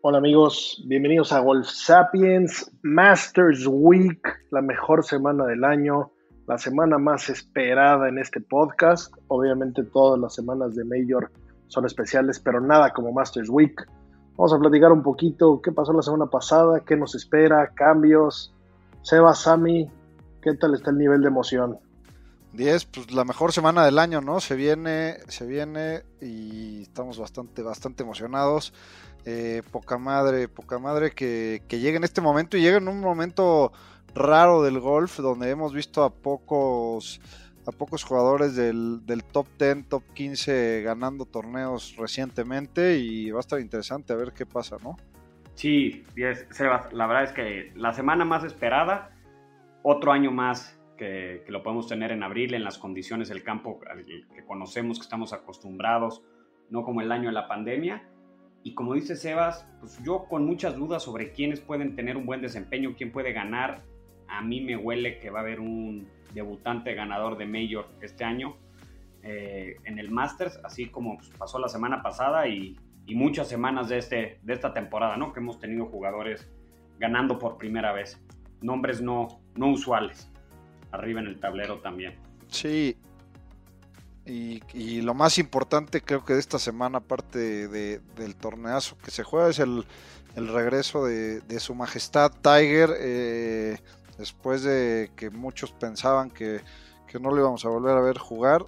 Hola amigos, bienvenidos a Golf Sapiens Masters Week, la mejor semana del año, la semana más esperada en este podcast. Obviamente todas las semanas de Major son especiales, pero nada como Masters Week. Vamos a platicar un poquito qué pasó la semana pasada, qué nos espera, cambios. Seba, Sami, ¿qué tal está el nivel de emoción? 10, pues la mejor semana del año, ¿no? Se viene, se viene y estamos bastante, bastante emocionados. Eh, poca madre, poca madre que, que llegue en este momento y llegue en un momento raro del golf donde hemos visto a pocos a pocos jugadores del, top 10, top 15 ganando torneos recientemente y va a estar interesante a ver qué pasa, ¿no? Sí, Sebas, la verdad es que la semana más esperada, otro año más que, que, lo podemos tener en abril en las condiciones del campo que conocemos, que estamos acostumbrados, no como el año de la pandemia. Y como dice Sebas, pues yo con muchas dudas sobre quiénes pueden tener un buen desempeño, quién puede ganar. A mí me huele que va a haber un debutante ganador de Major este año eh, en el Masters, así como pues, pasó la semana pasada y, y, muchas semanas de, este, de esta temporada, ¿no? Que hemos tenido jugadores ganando por primera vez. Nombres no, no usuales. Arriba en el tablero también. Sí, y, lo más importante creo que de esta semana, aparte del torneazo que se juega, es el, regreso de, su majestad Tiger, eh, después de que muchos pensaban que, no le íbamos a volver a ver jugar.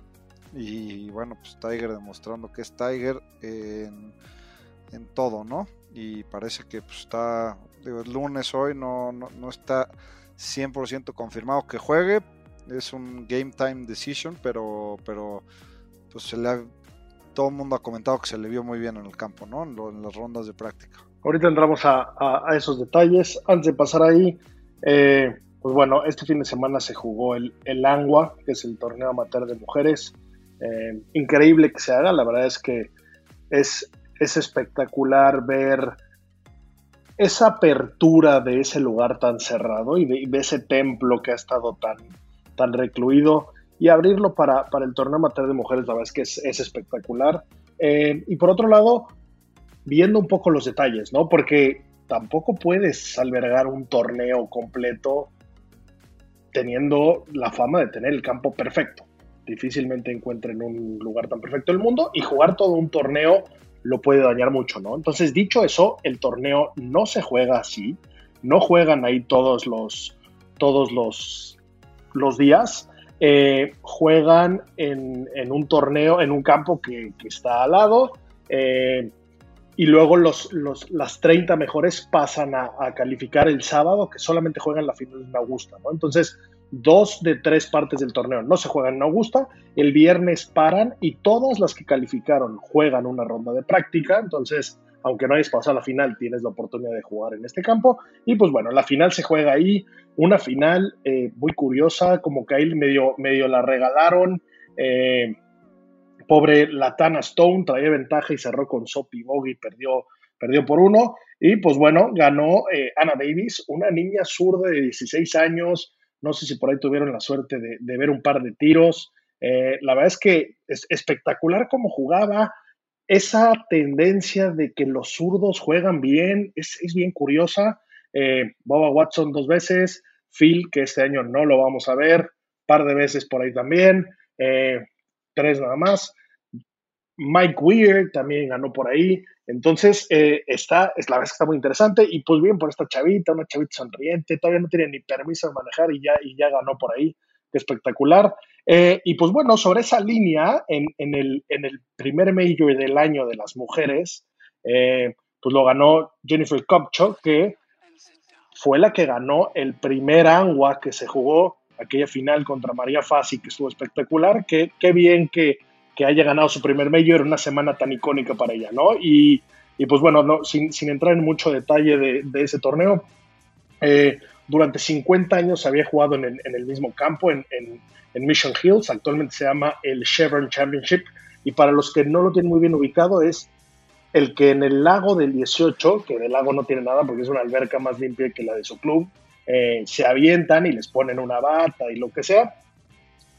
Y bueno, pues Tiger demostrando que es Tiger en, todo, ¿no? Y parece que pues, está, digo, el lunes hoy no, no, no está 100% confirmado que juegue, es un game time decision, pero, pero pues se le todo el mundo ha comentado que se le vio muy bien en el campo, ¿no? En, las rondas de práctica. Ahorita entramos a, esos detalles. Antes de pasar ahí, eh, pues bueno, este fin de semana se jugó el, el Angua, que es el torneo amateur de mujeres. Eh, increíble que se haga, la verdad es que es, es espectacular ver esa apertura de ese lugar tan cerrado y de, ese templo que ha estado tan, tan recluido y abrirlo para, el torneo amateur de mujeres, la verdad es que es, espectacular. Eh, y por otro lado, viendo un poco los detalles, ¿no? Porque tampoco puedes albergar un torneo completo teniendo la fama de tener el campo perfecto. Difícilmente encuentren un lugar tan perfecto del mundo y jugar todo un torneo lo puede dañar mucho, ¿no? Entonces, dicho eso, el torneo no se juega así, no juegan ahí todos los, todos los, los días, eh, juegan en, un torneo, en un campo que, está al lado, eh, y luego los, las 30 mejores pasan a, calificar el sábado, que solamente juegan la final en Augusta. Entonces, dos de tres partes del torneo no se juegan en Augusta, el viernes paran y todas las que calificaron juegan una ronda de práctica, entonces aunque no hayas pasado a la final, tienes la oportunidad de jugar en este campo. Y pues bueno, la final se juega ahí, una final eh, muy curiosa, como que ahí medio, medio la regalaron, eh, pobre Latana Stone traía ventaja y cerró con Sopi Bogey, perdió, perdió por uno. Y pues bueno, ganó eh, Anna Davis, una niña zurda de 16 años. No sé si por ahí tuvieron la suerte de, ver un par de tiros. La verdad es que es espectacular cómo jugaba. Esa tendencia de que los zurdos juegan bien es, bien curiosa. Boba Watson dos veces, Phil, que este año no lo vamos a ver, par de veces por ahí también, tres nada más. Mike Weir también ganó por ahí. Entonces, eh, está, es la verdad que está muy interesante. Y pues bien por esta chavita, una chavita sonriente, todavía no tiene ni permiso de manejar y ya, y ya ganó por ahí. Espectacular. Eh, y pues bueno, sobre esa línea, en, el, en el primer major del año de las mujeres, eh, pues lo ganó Jennifer Kopchak, que fue la que ganó el primer Angua que se jugó, aquella final contra María Fassi, que estuvo espectacular. Qué, qué bien que que haya ganado su primer mayor en una semana tan icónica para ella, ¿no? Y, y pues bueno, no, sin, entrar en mucho detalle de, ese torneo, eh, durante 50 años había jugado en el, mismo campo, en, en, Mission Hills, actualmente se llama el Chevron Championship, y para los que no lo tienen muy bien ubicado, es el que en el lago del 18, que del lago no tiene nada porque es una alberca más limpia que la de su club, eh, se avientan y les ponen una bata y lo que sea,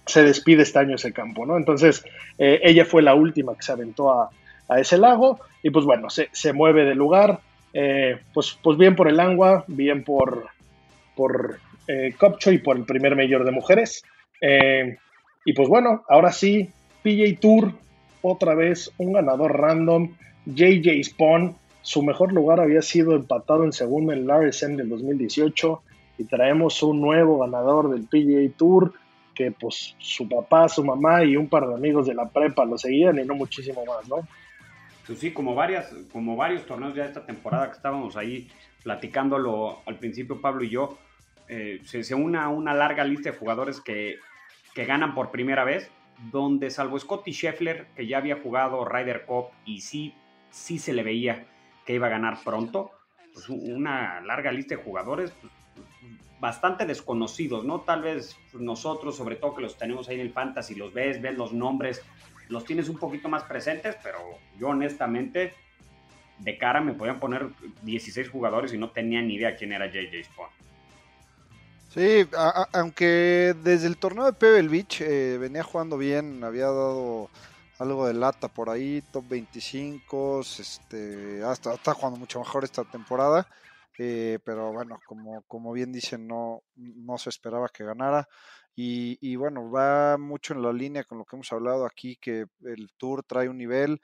se despide este año ese campo, ¿no? Entonces, eh, ella fue la última que se aventó a, ese lago y pues bueno, se, mueve de lugar, eh, pues, pues bien por el agua, bien por, por Copcho y por el primer mayor de mujeres. y pues bueno, ahora sí, PJ Tour, otra vez un ganador random, JJ Spawn, su mejor lugar había sido empatado en segundo en Larsen del 2018 y traemos un nuevo ganador del PGA Tour que pues su papá, su mamá y un par de amigos de la prepa lo seguían y no muchísimo más, ¿no? Pues sí, como, varias, como varios torneos ya esta temporada que estábamos ahí platicándolo al principio Pablo y yo, eh, se, se una una larga lista de jugadores que, que ganan por primera vez, donde salvo Scotty Scheffler, que ya había jugado Ryder Cup y sí, sí se le veía que iba a ganar pronto, pues una larga lista de jugadores, pues, bastante desconocidos, ¿no? Tal vez nosotros, sobre todo que los tenemos ahí en el fantasy, los ves, ves los nombres, los tienes un poquito más presentes, pero yo honestamente de cara me podían poner 16 jugadores y no tenía ni idea quién era JJ Spawn. Sí, aunque desde el torneo de Pebble Beach eh, venía jugando bien, había dado algo de lata por ahí, top 25, este, hasta está jugando mucho mejor esta temporada. Eh, pero bueno, como, como bien dicen, no, no se esperaba que ganara. Y, y, bueno, va mucho en la línea con lo que hemos hablado aquí, que el Tour trae un nivel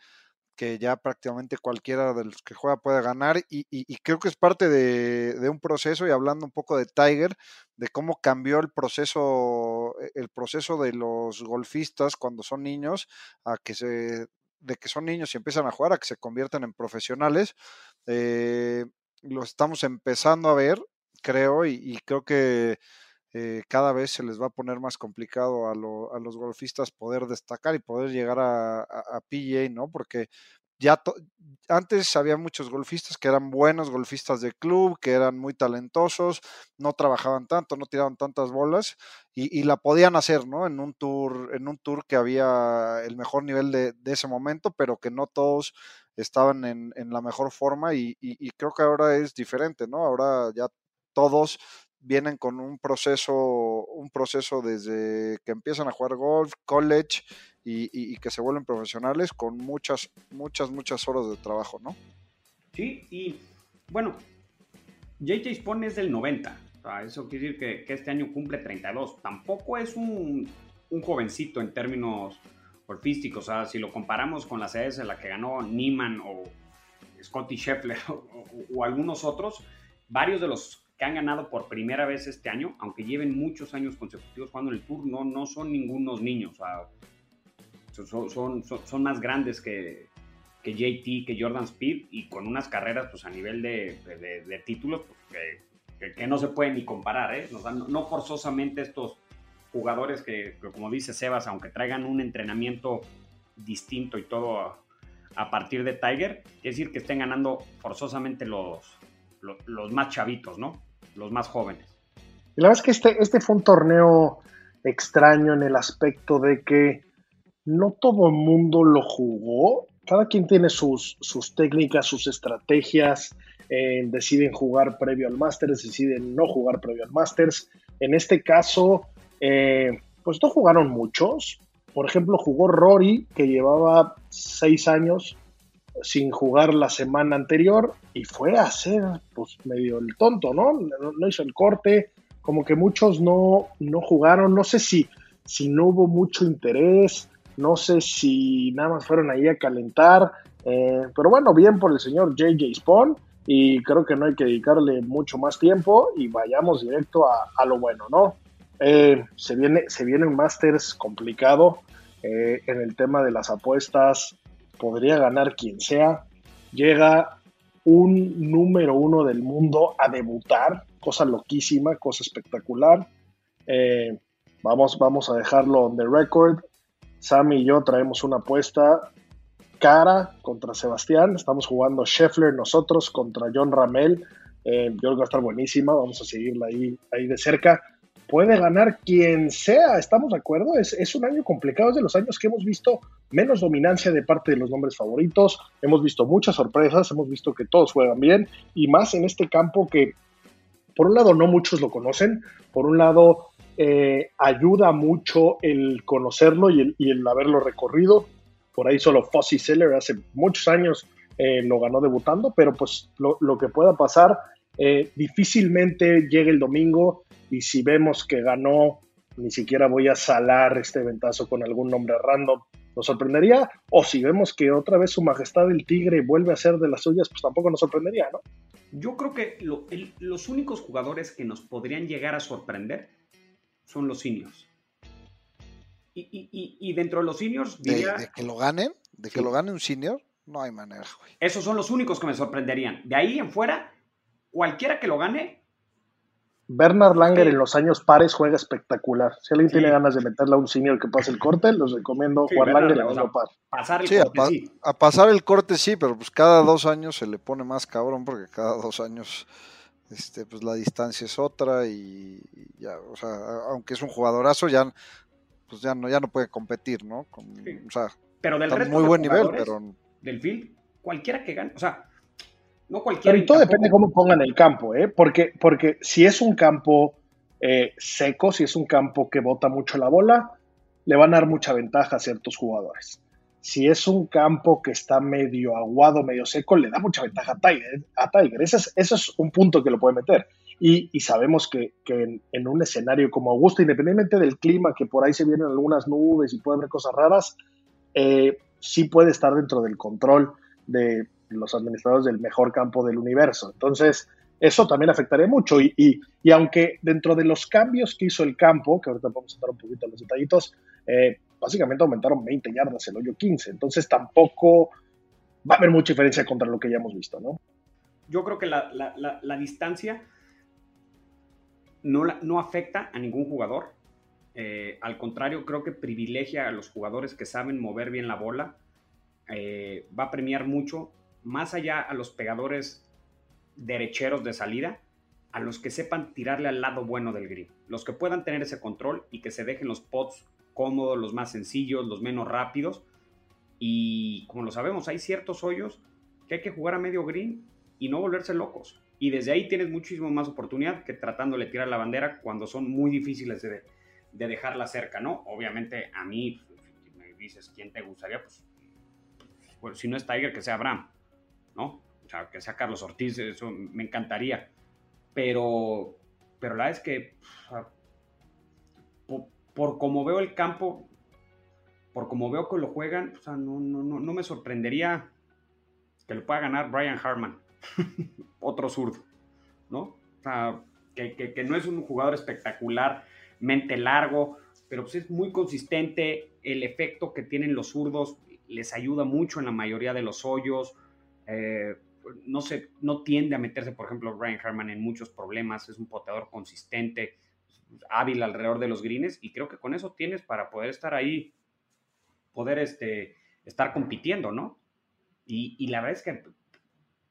que ya prácticamente cualquiera de los que juega puede ganar y, creo que es parte de, un proceso y hablando un poco de Tiger, de cómo cambió el proceso, e, el proceso de los golfistas cuando son niños a que se de que son niños y empiezan a jugar a que se conviertan en profesionales. Eh, lo estamos empezando a ver, creo, y, creo que eh, cada vez se les va a poner más complicado a, los golfistas poder destacar y poder llegar a, a, PGA, ¿no? Porque ya antes había muchos golfistas que eran buenos golfistas de club, que eran muy talentosos, no trabajaban tanto, no tiraban tantas bolas y, la podían hacer, ¿no? En un tour, en un tour que había el mejor nivel de, de ese momento, pero que no todos estaban en, la mejor forma y, creo que ahora es diferente, ¿no? Ahora ya todos vienen con un proceso, un proceso desde que empiezan a jugar golf, college y, que se vuelven profesionales con muchas, muchas, muchas horas de trabajo, ¿no? Sí, y bueno, JJ Spawn es del 90, eso quiere decir que, este año cumple 32, tampoco es un, un jovencito en términos golfísticos. O sea, si lo comparamos con la sedes en la que ganó Neiman o Scotty Scheffler o, algunos otros, varios de los que han ganado por primera vez este año, aunque lleven muchos años consecutivos jugando el Tour, no, son ningunos niños. Son, son, más grandes que, que JT, que Jordan Speed y con unas carreras pues a nivel de, de, títulos pues, que, no se pueden ni comparar. ¿eh? no forzosamente estos jugadores que, como dice Sebas, aunque traigan un entrenamiento distinto y todo a, partir de Tiger, quiere decir que estén ganando forzosamente los, los, más chavitos, ¿no? Los más jóvenes. Y la verdad es que este, este fue un torneo extraño en el aspecto de que no todo el mundo lo jugó. Cada quien tiene sus, sus técnicas, sus estrategias. Eh, deciden jugar previo al Masters, deciden no jugar previo al Masters. En este caso, eh, pues no jugaron muchos. Por ejemplo, jugó Rory, que llevaba seis años sin jugar la semana anterior y fue a hacer pues medio el tonto, ¿no? No, hizo el corte, como que muchos no, no jugaron, no sé si, si no hubo mucho interés, no sé si nada más fueron ahí a calentar, eh, pero bueno, bien por el señor JJ Spawn y creo que no hay que dedicarle mucho más tiempo y vayamos directo a, lo bueno, ¿no? Eh, se, viene, se viene un Masters complicado eh, en el tema de las apuestas, podría ganar quien sea, llega un número uno del mundo a debutar, cosa loquísima, cosa espectacular. vamos, vamos a dejarlo on the record. Sammy y yo traemos una apuesta cara contra Sebastián. Estamos jugando Scheffler nosotros contra John Ramel. Eh, yo creo que va a estar buenísima. Vamos a seguirla ahí, ahí de cerca. Puede ganar quien sea, ¿estamos de acuerdo? Es, es un año complicado, es de los años que hemos visto menos dominancia de parte de los nombres favoritos, hemos visto muchas sorpresas, hemos visto que todos juegan bien y más en este campo que por un lado no muchos lo conocen, por un lado eh, ayuda mucho el conocerlo y el, haberlo recorrido. Por ahí solo Fossi Seller hace muchos años eh, lo ganó debutando, pero pues lo, que pueda pasar, eh, difícilmente llegue el domingo y si vemos que ganó, ni siquiera voy a salar este ventazo con algún nombre random, nos sorprendería, o si vemos que otra vez su majestad el tigre vuelve a ser de las suyas, pues tampoco nos sorprendería, ¿no? Yo creo que los únicos jugadores que nos podrían llegar a sorprender son los seniors. Y, dentro de los seniors diría... ¿De, que lo ganen? ¿De que lo gane un senior? No hay manera, güey. Esos son los únicos que me sorprenderían. De ahí en fuera, cualquiera que lo gane... Bernard Langer en los años pares juega espectacular. Si alguien tiene ganas de meterle a un senior que pase el corte, los recomiendo jugar Langer en los par. Pasar el corte, a, sí. a pasar el corte sí, pero pues cada dos años se le pone más cabrón porque cada dos años este, pues la distancia es otra y ya, o sea, aunque es un jugadorazo, ya, pues ya no, ya no puede competir, ¿no? Con, O sea, pero del resto muy buen nivel, pero del field, cualquiera que gane, o sea, no cualquiera. Pero todo depende de cómo pongan el campo, ¿eh? Porque, porque si es un campo eh, seco, si es un campo que bota mucho la bola, le van a dar mucha ventaja a ciertos jugadores si es un campo que está medio aguado, medio seco, le da mucha ventaja a Tiger. A Tiger. Ese, es, un punto que lo puede meter. Y, sabemos que, en, un escenario como Augusto, independientemente del clima, que por ahí se vienen algunas nubes y puede haber cosas raras, eh, sí puede estar dentro del control de los administradores del mejor campo del universo. Entonces, eso también afectaría mucho. Y, y, aunque dentro de los cambios que hizo el campo, que ahorita vamos a entrar un poquito en los detallitos, eh, básicamente aumentaron 20 yardas, el hoyo 15. Entonces tampoco va a haber mucha diferencia contra lo que ya hemos visto, ¿no? Yo creo que la, distancia no, no, afecta a ningún jugador. Eh, al contrario, creo que privilegia a los jugadores que saben mover bien la bola. Eh, va a premiar mucho, más allá a los pegadores derecheros de salida, a los que sepan tirarle al lado bueno del grip. Los que puedan tener ese control y que se dejen los pots cómodos, los más sencillos, los menos rápidos. Y como lo sabemos, hay ciertos hoyos que hay que jugar a medio green y no volverse locos. Y desde ahí tienes muchísimo más oportunidad que tratándole tirar la bandera cuando son muy difíciles de, dejarla cerca, ¿no? Obviamente a mí, si me dices quién te gustaría, pues, pues, si no es Tiger, que sea Abraham, ¿no? O sea, que sea Carlos Ortiz, eso me encantaría. Pero, pero la verdad es que por como veo el campo, por como veo que lo juegan, o sea, no, no, no, me sorprendería que lo pueda ganar Brian Harman, otro zurdo, ¿no? O sea, que, no es un jugador espectacularmente largo, pero pues es muy consistente, el efecto que tienen los zurdos les ayuda mucho en la mayoría de los hoyos, eh, no, se, no tiende a meterse, por ejemplo, Brian Harman en muchos problemas, es un poteador consistente, hábil alrededor de los greens y creo que con eso tienes para poder estar ahí, poder este, estar compitiendo, ¿no? Y, la verdad es que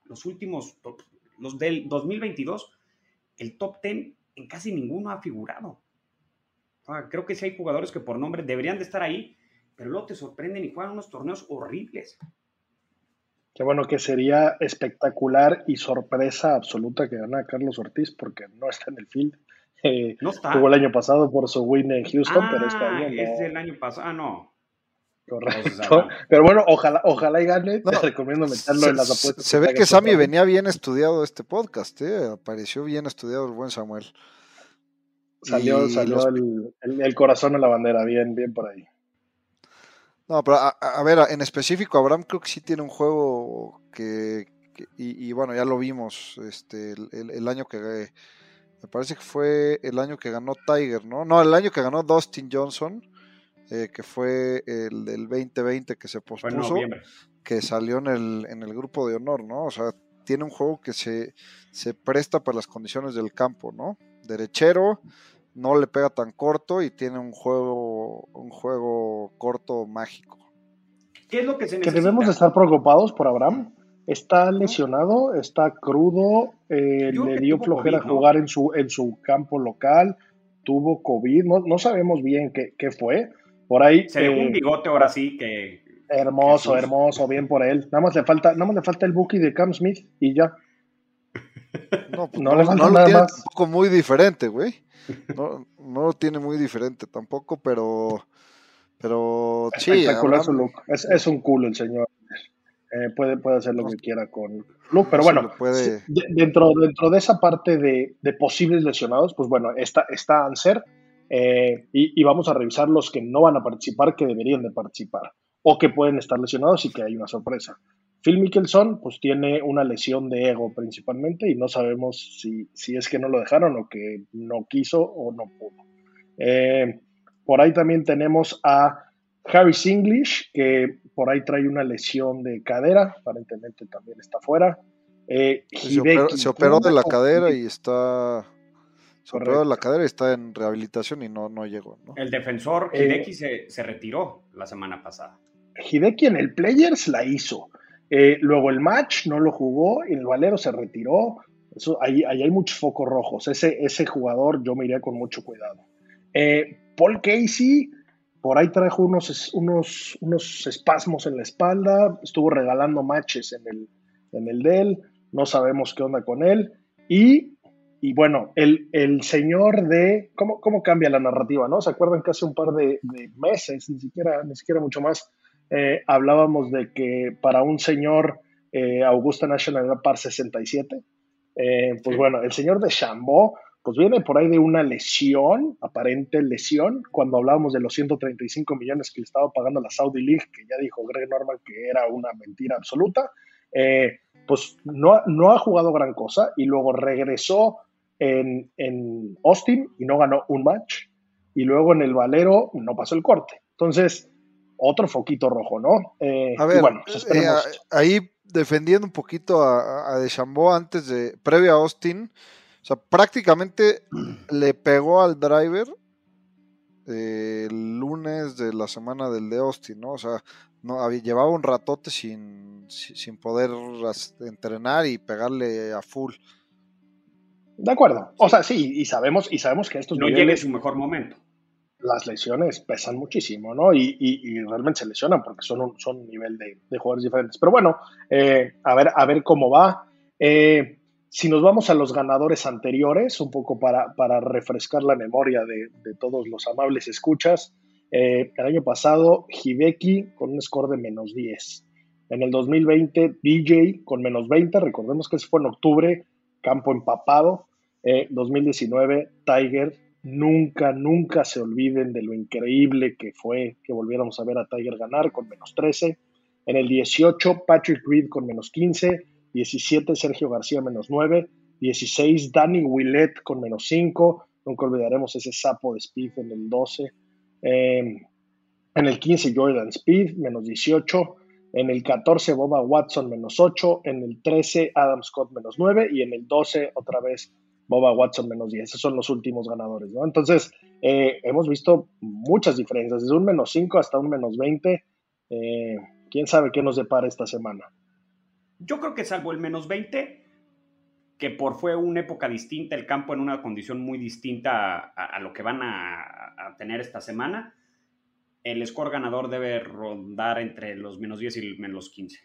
los últimos, los del 2022, el top 10 en casi ninguno ha figurado. creo que sí hay jugadores que por nombre deberían de estar ahí pero luego te sorprenden y juegan unos torneos horribles. Qué bueno que sería espectacular y sorpresa absoluta que gana Carlos Ortiz porque no está en el field. Eh, no está. Jugó el año pasado por su win en Houston, pero este Ah, año no. es del año pasado. Ah, no. Correcto. Ah, Pero bueno, ojalá, ojalá y gane. No, Te recomiendo meterlo Se, en las apuestas. se ve que que Sammy venía bien estudiado este podcast, ¿eh? apareció bien estudiado el buen Samuel. Salió, Y salió los- el, el- el corazón en la bandera, bien, bien por ahí. No, pero a, ver, en específico, Abraham creo que sí tiene un juego que, que- y, y bueno, ya lo vimos este el, el- el año que me parece que fue el año que ganó Tiger, ¿no? No, el año que ganó Dustin Johnson, eh, que fue el del 2020 que se pospuso, que salió en el, en el grupo de honor, ¿no? O sea, tiene un juego que se, se presta para las condiciones del campo, ¿no? Derechero, no le pega tan corto y tiene un juego, un juego corto mágico. ¿Qué es lo que se Que necesita? debemos de estar preocupados por Abraham. Está lesionado, está crudo, eh, le que dio flojera COVID, ¿no? jugar en su, en su campo local, tuvo COVID, no, no sabemos bien qué, qué fue. Por ahí, Se dejó eh, un bigote ahora sí que. hermoso, Jesús. hermoso, bien por él. Nada más le falta, nada más le falta el bookie de Cam Smith y ya. No, pues No no, le no falta lo tiene más. tampoco muy diferente, güey. No, no lo tiene muy diferente tampoco, pero, pero Espectacular su look. Es, es un culo el señor. Eh, puede, puede hacer lo No. que quiera con look, pero bueno, puede- dentro, dentro de esa parte de, de posibles lesionados, pues bueno, está, está Anser eh, y, y vamos a revisar los que no van a participar, que deberían de participar o que pueden estar lesionados y que hay una sorpresa. Phil Mickelson, pues tiene una lesión de ego principalmente y no sabemos si, si es que no lo dejaron o que no quiso o no pudo. Eh, por ahí también tenemos a Harris English, que por ahí trae una lesión de cadera, aparentemente también está fuera. Eh, se operó, Hideki se operó de la cadera y está se operó de la cadera y está en rehabilitación y no, no llegó, ¿no? El defensor Eh, Hideki se, se retiró la semana pasada. Hideki en el Players la hizo. Eh, luego el match no lo jugó el Valero se retiró. Eso, ahí, ahí hay muchos focos rojos. Ese, ese jugador yo me iría con mucho cuidado. Eh, Paul Casey, por ahí trajo unos, unos, unos espasmos en la espalda. Estuvo regalando matches en el, en el Dell. No sabemos qué onda con él. Y, y bueno, el, el señor de. ¿cómo, ¿Cómo cambia la narrativa? ¿no? ¿Se acuerdan que hace un par de, de meses, ni siquiera, ni siquiera mucho más, eh, hablábamos de que para un señor eh, Augusta National era par 67. Eh, pues Sí. bueno, el señor de Chambó, pues viene por ahí de una lesión, aparente lesión, cuando hablábamos de los 135 millones que le estaba pagando la Saudi League, que ya dijo Greg Norman que era una mentira absoluta. Pues no, ha- no ha jugado gran cosa y luego regresó en, en Austin y no ganó un match. Y luego en el Valero no pasó el corte. Entonces, otro foquito rojo, ¿no? Eh, A ver, bueno, pues eh, esperemos. a- ahí defendiendo un poquito a, a Deschambeau antes de, previo a Austin, o sea, prácticamente le pegó al driver eh, el lunes de la semana del de Austin, ¿no? O sea, no, había, llevaba un ratote sin, si- sin poder entrenar y pegarle a full. De acuerdo. O sea, sí, y sabemos, y sabemos que estos No llega en su mejor momento. Las lesiones pesan muchísimo, ¿no? Y, realmente se lesionan porque son un, nivel de, jugadores diferentes. Pero bueno, eh, a, ver, a ver cómo va. Eh, si nos vamos a los ganadores anteriores, un poco para, refrescar la memoria de, todos los amables escuchas, eh, el año pasado Hideki con un score de menos 10. En el 2020 DJ con menos 20, recordemos que ese fue en octubre, campo empapado. Eh, 2019 Tiger, nunca, nunca se olviden de lo increíble que fue que volviéramos a ver a Tiger ganar con menos 13. En el 18 Patrick Reed con menos 15. 17 Sergio García menos 9, 16 Danny Willett con menos 5, nunca olvidaremos ese sapo de Speed en el 12, eh, en el 15 Jordan Speed menos 18, en el 14 Boba Watson menos 8, en el 13 Adam Scott menos 9 y en el 12 otra vez Boba Watson menos 10. Esos son los últimos ganadores, ¿no? Entonces, eh, hemos visto muchas diferencias, desde un menos 5 hasta un menos 20. Eh, ¿Quién sabe qué nos depara esta semana? Yo creo que salvo el menos 20, que por fue una época distinta, el campo en una condición muy distinta a, lo que van a, tener esta semana, el score ganador debe rondar entre los menos 10 y menos 15.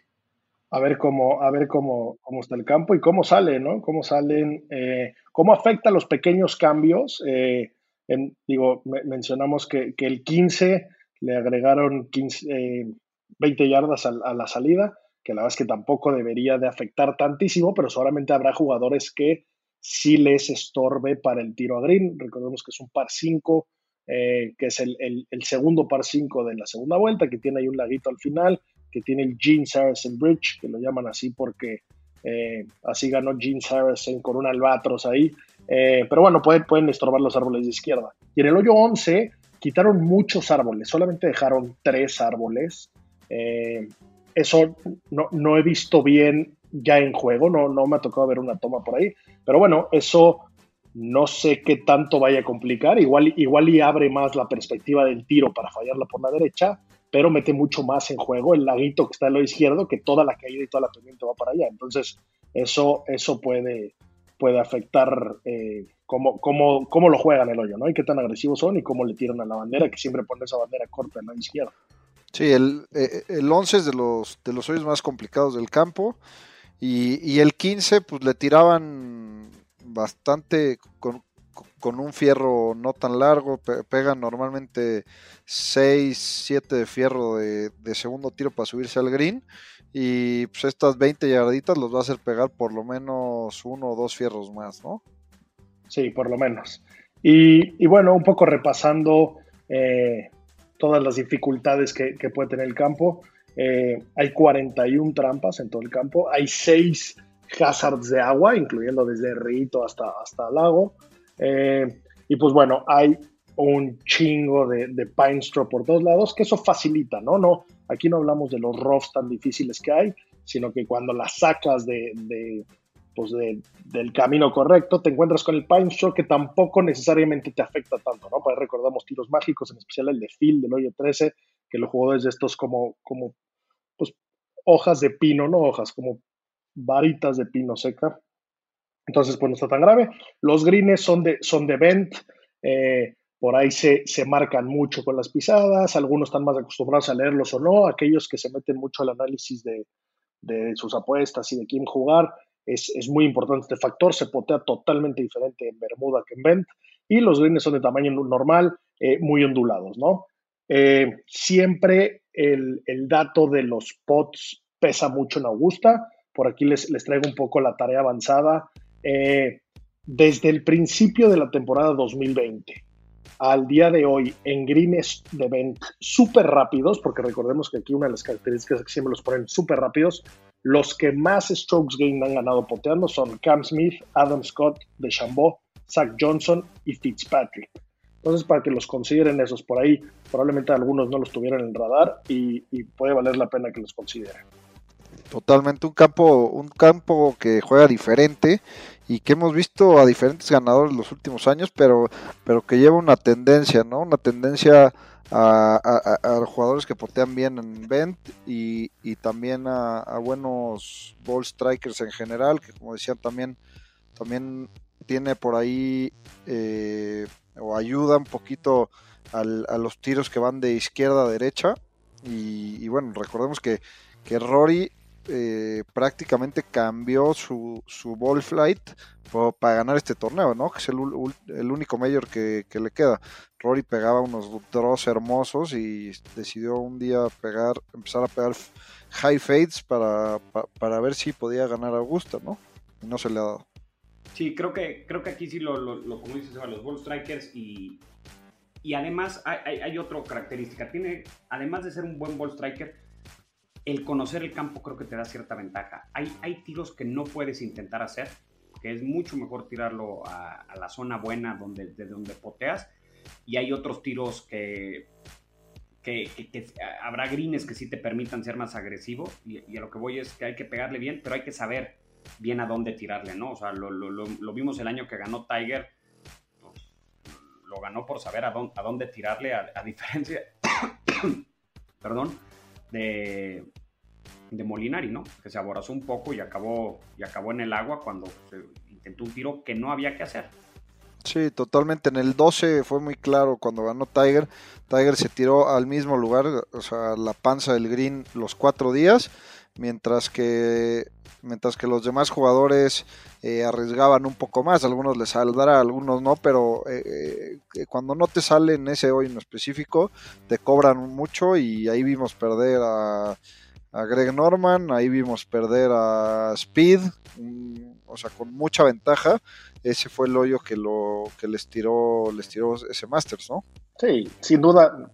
A ver cómo, a ver cómo, cómo está el campo y cómo sale, ¿no? Cómo salen, eh, cómo afecta los pequeños cambios. Eh, digo, mencionamos que, el 15 le agregaron 15, 20 yardas a, la salida, que la verdad es que tampoco debería de afectar tantísimo, pero solamente habrá jugadores que sí les estorbe para el tiro a green. Recordemos que es un par 5, eh, que es el, segundo par 5 de la segunda vuelta, que tiene ahí un laguito al final, que tiene el Gene Saracen Bridge, que lo llaman así porque eh, así ganó Gene Saracen con un albatros ahí. Eh, pero bueno, pueden, pueden estorbar los árboles de izquierda. Y en el hoyo 11 quitaron muchos árboles, solamente dejaron tres árboles. Eh, eso no, he visto bien ya en juego, no, no me ha tocado ver una toma por ahí, pero bueno, eso no sé qué tanto vaya a complicar, igual, igual y abre más la perspectiva del tiro para fallarla por la derecha, pero mete mucho más en juego el laguito que está en lo izquierdo, que toda la caída y toda la pendiente va para allá. Entonces, eso, eso puede, puede afectar eh, cómo, cómo, cómo, lo juegan el hoyo, ¿no? Y qué tan agresivos son y cómo le tiran a la bandera, que siempre pone esa bandera corta en la izquierda. Sí, el, eh, el 11 es de los, de los hoyos más complicados del campo. Y, y el 15, pues le tiraban bastante con, con un fierro no tan largo. pegan normalmente 6, 7 de fierro de, segundo tiro para subirse al green. Y pues estas 20 yarditas los va a hacer pegar por lo menos uno o dos fierros más, ¿no? Sí, por lo menos. Y, y bueno, un poco repasando eh, todas las dificultades que, puede tener el campo. Eh, hay 41 trampas en todo el campo, hay 6 hazards de agua, incluyendo desde rito hasta, hasta lago. Eh, y pues bueno, hay un chingo de, de pine straw por todos lados, que eso facilita, ¿no? no Aquí no hablamos de los roughs tan difíciles que hay, sino que cuando las sacas de, pues del camino correcto, te encuentras con el Pine Straw que tampoco necesariamente te afecta tanto, ¿no? Pues recordamos tiros mágicos, en especial el de Phil del hoyo 13, que lo jugó desde estos como, como pues, hojas de pino, no hojas, como varitas de pino seca. Entonces, pues no está tan grave. Los greens son de, son de vent, eh, por ahí se, se, marcan mucho con las pisadas, algunos están más acostumbrados a leerlos o no, aquellos que se meten mucho al análisis de, de sus apuestas y de quién jugar, es, muy importante este factor, se potea totalmente diferente en Bermuda que en Bent y los greens son de tamaño normal, eh, muy ondulados, ¿no? Eh, siempre el, dato de los pots pesa mucho en Augusta, por aquí les, les traigo un poco la tarea avanzada. Eh, desde el principio de la temporada 2020 al día de hoy en greens de Bent súper rápidos, porque recordemos que aquí una de las características es que siempre los ponen súper rápidos, los que más strokes gain han ganado poteando son Cam Smith, Adam Scott, DeChambeau, Zach Johnson y Fitzpatrick. Entonces, para que los consideren esos por ahí, probablemente algunos no los tuvieran en el radar y, puede valer la pena que los consideren. Totalmente un campo, un campo que juega diferente y que hemos visto a diferentes ganadores los últimos años, pero, pero que lleva una tendencia, ¿no? Una tendencia a, jugadores que potean bien en Vent y, también a, buenos ball strikers en general, que como decía también, también tiene por ahí eh, o ayuda un poquito a los tiros que van de izquierda a derecha. Y, bueno, recordemos que, que Rory eh, prácticamente cambió su, su ball flight para ganar este torneo, ¿no? Que es el, único mayor que, le queda. Rory pegaba unos draws hermosos y decidió un día pegar, empezar a pegar high fades para, para, ver si podía ganar a Augusta, ¿no? Y no se le ha dado. Sí, creo que, creo que aquí sí lo, lo, como dices, los ball strikers y, y además hay, hay, otra característica. Tiene, además de ser un buen ball striker, el conocer el campo creo que te da cierta ventaja. Hay, hay tiros que no puedes intentar hacer, que es mucho mejor tirarlo a, la zona buena donde, de donde poteas, y hay otros tiros que, que, habrá greens que sí te permitan ser más agresivo, y, a lo que voy es que hay que pegarle bien, pero hay que saber bien a dónde tirarle, ¿no? O sea, lo, lo, lo, vimos el año que ganó Tiger, pues, lo ganó por saber a dónde, a dónde tirarle, a, a diferencia, perdón, de, de Molinari, ¿no? Que se aborazó un poco y acabó, y acabó en el agua cuando se intentó un tiro que no había que hacer. Sí, totalmente. En el 12 fue muy claro cuando ganó Tiger. Tiger se tiró al mismo lugar, o sea, la panza del green los cuatro días, mientras que mientras que los demás jugadores eh, arriesgaban un poco más, algunos les saldrá, algunos no, pero eh, eh, cuando no te sale en ese hoy en específico, te cobran mucho y ahí vimos perder a, Greg Norman, ahí vimos perder a Speed, o sea, con mucha ventaja, ese fue el hoyo que lo que les tiró, les tiró ese Masters, ¿no? Sí, sin duda,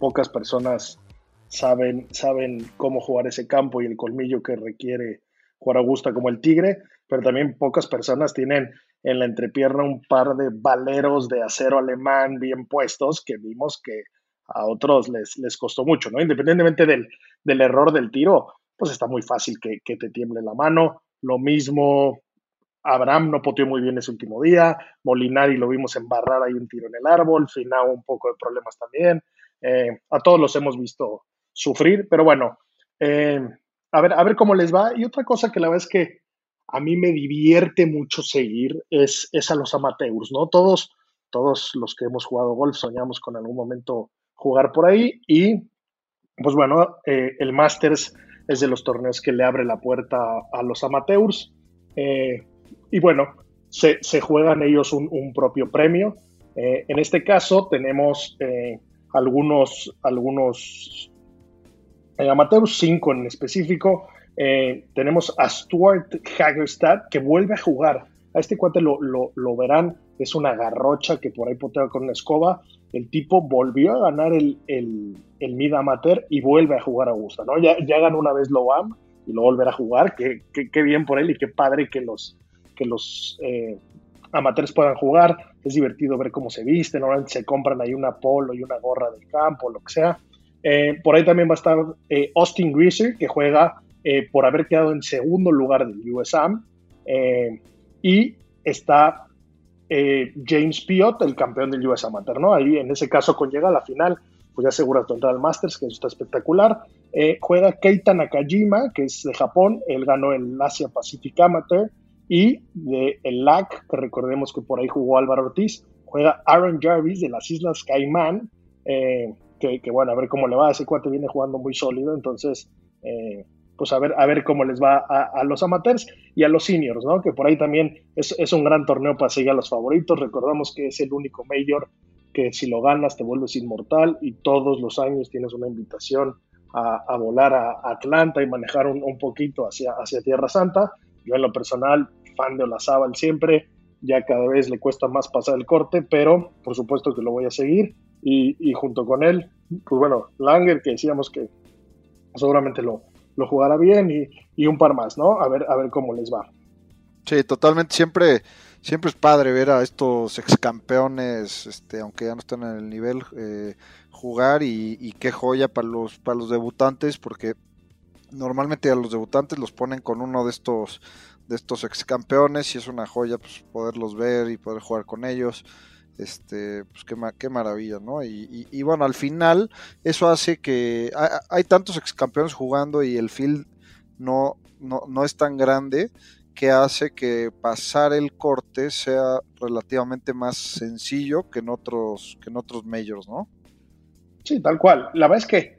pocas personas saben, saben cómo jugar ese campo y el colmillo que requiere jugar a gusto como el Tigre, pero también pocas personas tienen en la entrepierna un par de valeros de acero alemán bien puestos que vimos que a otros les, les costó mucho, ¿no? Independientemente del, del error del tiro, pues está muy fácil que, que, te tiemble la mano. Lo mismo, Abraham no poteó muy bien ese último día, Molinari lo vimos embarrar ahí un tiro en el árbol, Finao un poco de problemas también. Eh, a todos los hemos visto sufrir, pero bueno, eh, a ver, a ver cómo les va. Y otra cosa que la verdad es que a mí me divierte mucho seguir es, es a los amateurs, ¿no? Todos, todos los que hemos jugado golf soñamos con algún momento jugar por ahí y pues bueno, eh, el Masters es de los torneos que le abre la puerta a, los amateurs eh, y bueno, se, juegan ellos un, propio premio. En este caso tenemos algunos, algunos amateurs, cinco en específico. Eh, tenemos a Stuart Hagerstad que vuelve a jugar. A este cuate lo, lo, verán, es una garrocha que por ahí potea con una escoba. El tipo volvió a ganar el, el, el Mid Amateur y vuelve a jugar a gusto. ¿no? Ya, ya ganó una vez lo AM y lo volverá a jugar. Qué, qué, bien por él y qué padre que los, que los eh, amateurs puedan jugar. Es divertido ver cómo se visten. Normalmente se compran ahí una polo y una gorra del campo, lo que sea. Eh, por ahí también va a estar eh, Austin Greaser, que juega eh, por haber quedado en segundo lugar del USAM. y está James Piot, el campeón del US Amateur, ¿no? Ahí en ese caso, con llega a la final, pues ya asegura tu entrada al Masters, que eso está espectacular. juega Keita Nakajima, que es de Japón, él ganó el Asia Pacific Amateur. Y de el LAC, que recordemos que por ahí jugó Álvaro Ortiz, juega Aaron Jarvis de las Islas Caimán, que, bueno, a ver cómo le va. Ese cuate viene jugando muy sólido, entonces, eh, pues a ver, a ver cómo les va a, los amateurs y a los seniors, ¿no? Que por ahí también es, es, un gran torneo para seguir a los favoritos. Recordamos que es el único mayor que si lo ganas te vuelves inmortal y todos los años tienes una invitación a, volar a Atlanta y manejar un, un, poquito hacia, hacia Tierra Santa. Yo en lo personal, fan de Olazábal siempre, ya cada vez le cuesta más pasar el corte, pero por supuesto que lo voy a seguir y, junto con él, pues bueno, Langer, que decíamos que seguramente lo, lo jugará bien y, un par más, ¿no? A ver, a ver cómo les va. Sí, totalmente. Siempre, siempre es padre ver a estos ex campeones, este, aunque ya no están en el nivel, eh, jugar y, qué joya para los, para los debutantes, porque normalmente a los debutantes los ponen con uno de estos, de estos ex campeones y es una joya pues, poderlos ver y poder jugar con ellos este, pues qué, qué maravilla, ¿no? Y, bueno, al final eso hace que hay, tantos ex campeones jugando y el field no, no, es tan grande que hace que pasar el corte sea relativamente más sencillo que en otros, que en otros majors, ¿no? Sí, tal cual. La verdad es que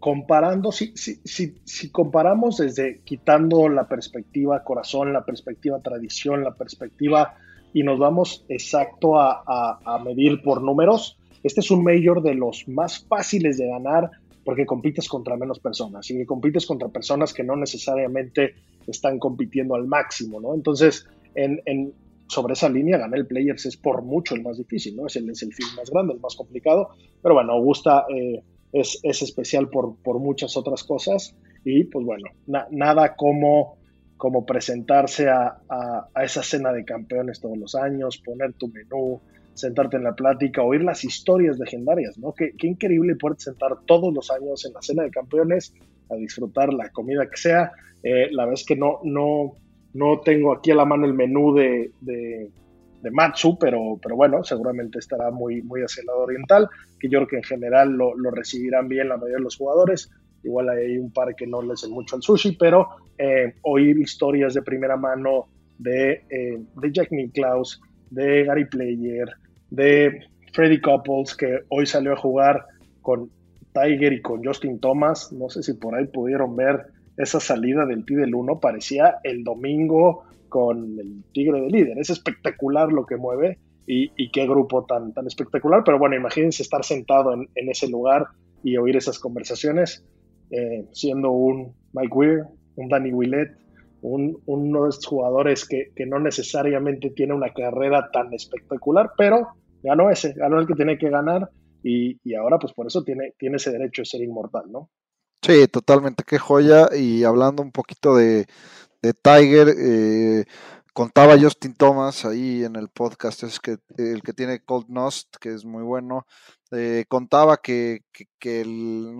comparando, si, si, si, si comparamos desde quitando la perspectiva corazón, la perspectiva tradición, la perspectiva y nos vamos exacto a, medir por números, este es un mayor de los más fáciles de ganar porque compites contra menos personas y compites contra personas que no necesariamente están compitiendo al máximo, ¿no? Entonces, en, sobre esa línea, ganar el Players es por mucho el más difícil, ¿no? Es el, es el film más grande, el más complicado, pero bueno, Augusta eh, es, especial por, por, muchas otras cosas y pues bueno, nada como como presentarse a, esa cena de campeones todos los años, poner tu menú, sentarte en la plática, oír las historias legendarias, ¿no? Qué, increíble poder sentar todos los años en la cena de campeones a disfrutar la comida que sea. Eh, la verdad es que no, no, no tengo aquí a la mano el menú de, de, Matsu, pero, pero bueno, seguramente estará muy, muy hacia el lado oriental, que yo creo que en general lo, lo recibirán bien la mayoría de los jugadores. Igual hay un par que no les den mucho al sushi, pero eh, oír historias de primera mano de, eh, de Jack Nicklaus, de Gary Player, de Freddy Couples, que hoy salió a jugar con Tiger y con Justin Thomas. No sé si por ahí pudieron ver esa salida del T del 1. Parecía el domingo con el Tigre de líder. Es espectacular lo que mueve y, qué grupo tan, tan espectacular. Pero bueno, imagínense estar sentado en, ese lugar y oír esas conversaciones, eh, siendo un Mike Weir, un Danny Willett, un, uno de estos jugadores que, que, no necesariamente tiene una carrera tan espectacular, pero ganó ese, ganó el que tiene que ganar y, y, ahora pues por eso tiene, tiene ese derecho de ser inmortal, ¿no? Sí, totalmente, qué joya. Y hablando un poquito de, de Tiger, eh, contaba Justin Thomas ahí en el podcast, es que el que tiene Cold Nost, que es muy bueno, eh, contaba que, que,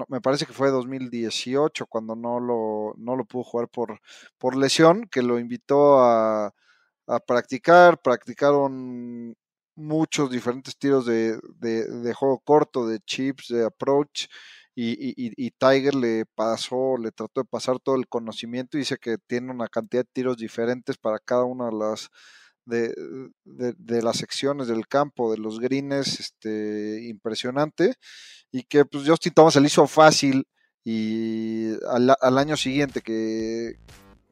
me parece que fue 2018 cuando no lo, no lo pudo jugar por, por lesión, que lo invitó a, a practicar, practicaron muchos diferentes tiros de, de, juego corto, de chips, de approach, y, Tiger le pasó, le trató de pasar todo el conocimiento y dice que tiene una cantidad de tiros diferentes para cada una de las de, de, las secciones del campo, de los greens, este, impresionante, y que pues Justin Thomas se le hizo fácil y al, al año siguiente que,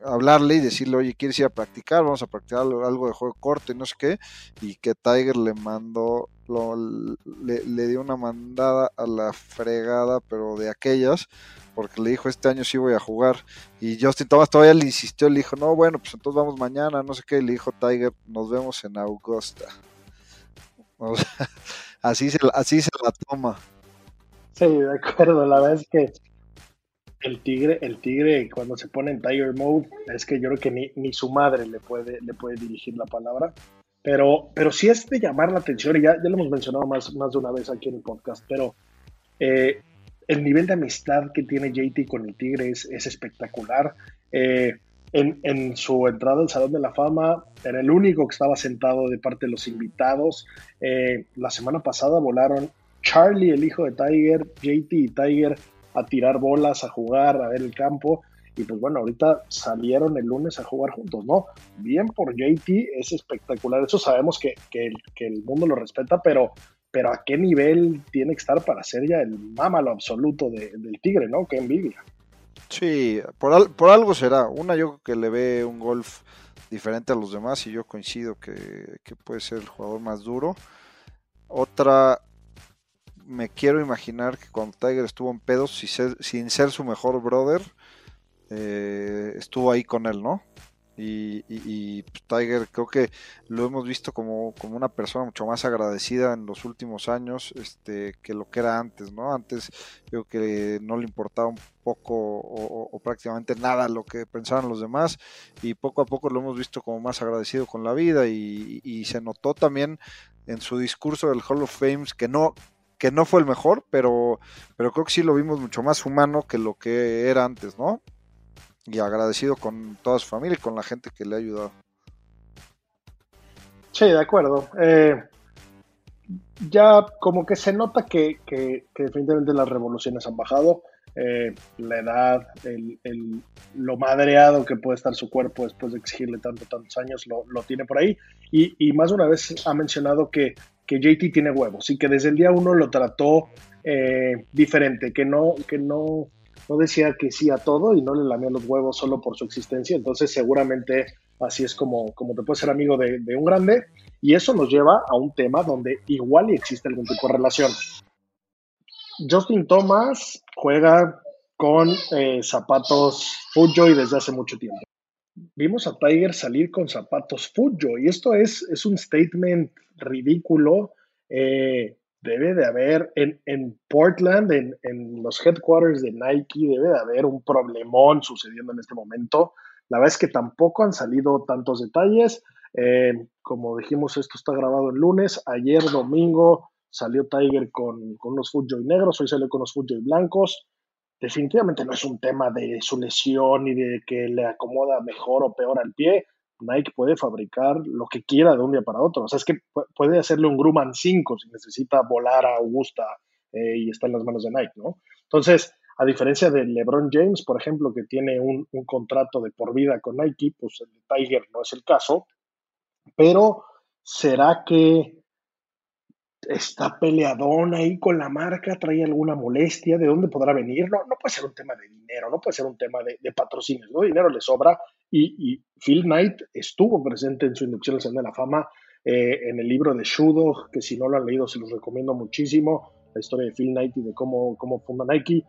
hablarle y decirle, oye, ¿quieres ir a practicar? Vamos a practicar algo de juego corto y no sé qué. Y que Tiger le mandó, lo, le, dio una mandada a la fregada, pero de aquellas, porque le dijo, este año sí voy a jugar. Y Justin Thomas todavía le insistió, le dijo, no, bueno, pues entonces vamos mañana, no sé qué. Y le dijo Tiger, nos vemos en Augusta. así, se, así se la toma. Sí, de acuerdo, la verdad es que el tigre, el tigre cuando se pone en Tiger Mode, es que yo creo que ni, ni su madre le puede, le puede dirigir la palabra. Pero, pero sí es de llamar la atención, y ya, ya lo hemos mencionado más, más de una vez aquí en el podcast, pero eh, el nivel de amistad que tiene JT con el Tigre es, es espectacular. Eh, en, en, su entrada al Salón de la Fama era el único que estaba sentado de parte de los invitados. Eh, la semana pasada volaron Charlie, el hijo de Tiger, JT y Tiger a tirar bolas, a jugar, a ver el campo. Y pues bueno, ahorita salieron el lunes a jugar juntos, ¿no? Bien por JT, es espectacular. Eso sabemos que, el mundo lo respeta, pero, pero a qué nivel tiene que estar para ser ya el mámalo absoluto del Tigre, ¿no? Qué envidia. Sí, por, por algo será. Una, yo creo que le ve un golf diferente a los demás y yo coincido que, que puede ser el jugador más duro. Otra, me quiero imaginar que cuando Tiger estuvo en pedos, sin ser, su mejor brother, eh, estuvo ahí con él, ¿no? Y, pues, Tiger creo que lo hemos visto como, como, una persona mucho más agradecida en los últimos años este, que lo que era antes, ¿no? Antes creo que no le importaba un poco o, prácticamente nada lo que pensaban los demás y poco a poco lo hemos visto como más agradecido con la vida y, y se notó también en su discurso del Hall of Fame que no, que no fue el mejor, pero, pero creo que sí lo vimos mucho más humano que lo que era antes, ¿no? Y agradecido con toda su familia y con la gente que le ha ayudado. Sí, de acuerdo. Eh, ya como que se nota que, que, definitivamente las revoluciones han bajado. Eh, la edad, el, lo madreado que puede estar su cuerpo después de exigirle tanto, tantos años, lo, lo tiene por ahí. Y, y, más una vez ha mencionado que que JT tiene huevos y que desde el día uno lo trató eh, diferente, que no, que no, no decía que sí a todo y no le lamía los huevos solo por su existencia. Entonces seguramente así es como, como te puedes ser amigo de, un grande y eso nos lleva a un tema donde igual y existe algún tipo de relación. Justin Thomas juega con eh, zapatos Fujoy desde hace mucho tiempo. Vimos a Tiger salir con zapatos Fujoy y esto es, es un statement ridículo. Eh, debe de haber en, en Portland, en, en, los headquarters de Nike, debe de haber un problemón sucediendo en este momento. La verdad es que tampoco han salido tantos detalles. Eh, como dijimos, esto está grabado el lunes. Ayer domingo salió Tiger con, con unos Footjoy negros, hoy salió con los Footjoy blancos. Definitivamente no es un tema de su lesión y de que le acomoda mejor o peor al pie. Nike puede fabricar lo que quiera de un día para otro. O sea, es que puede hacerle un Grumman 5 si necesita volar a Augusta eh, y está en las manos de Nike, ¿no? Entonces, a diferencia de LeBron James, por ejemplo, que tiene un, contrato de por vida con Nike, pues el Tiger no es el caso, pero ¿Será que está peleadón ahí con la marca? ¿Trae alguna molestia? ¿De dónde podrá venir? No, no puede ser un tema de dinero, no puede ser un tema de, patrocinios, ¿no? Dinero le sobra y, y, Phil Knight estuvo presente en su inducción al Salón de la Fama eh, en el libro de Shudo, que si no lo han leído se los recomiendo muchísimo, la historia de Phil Knight y de cómo, cómo funda Nike.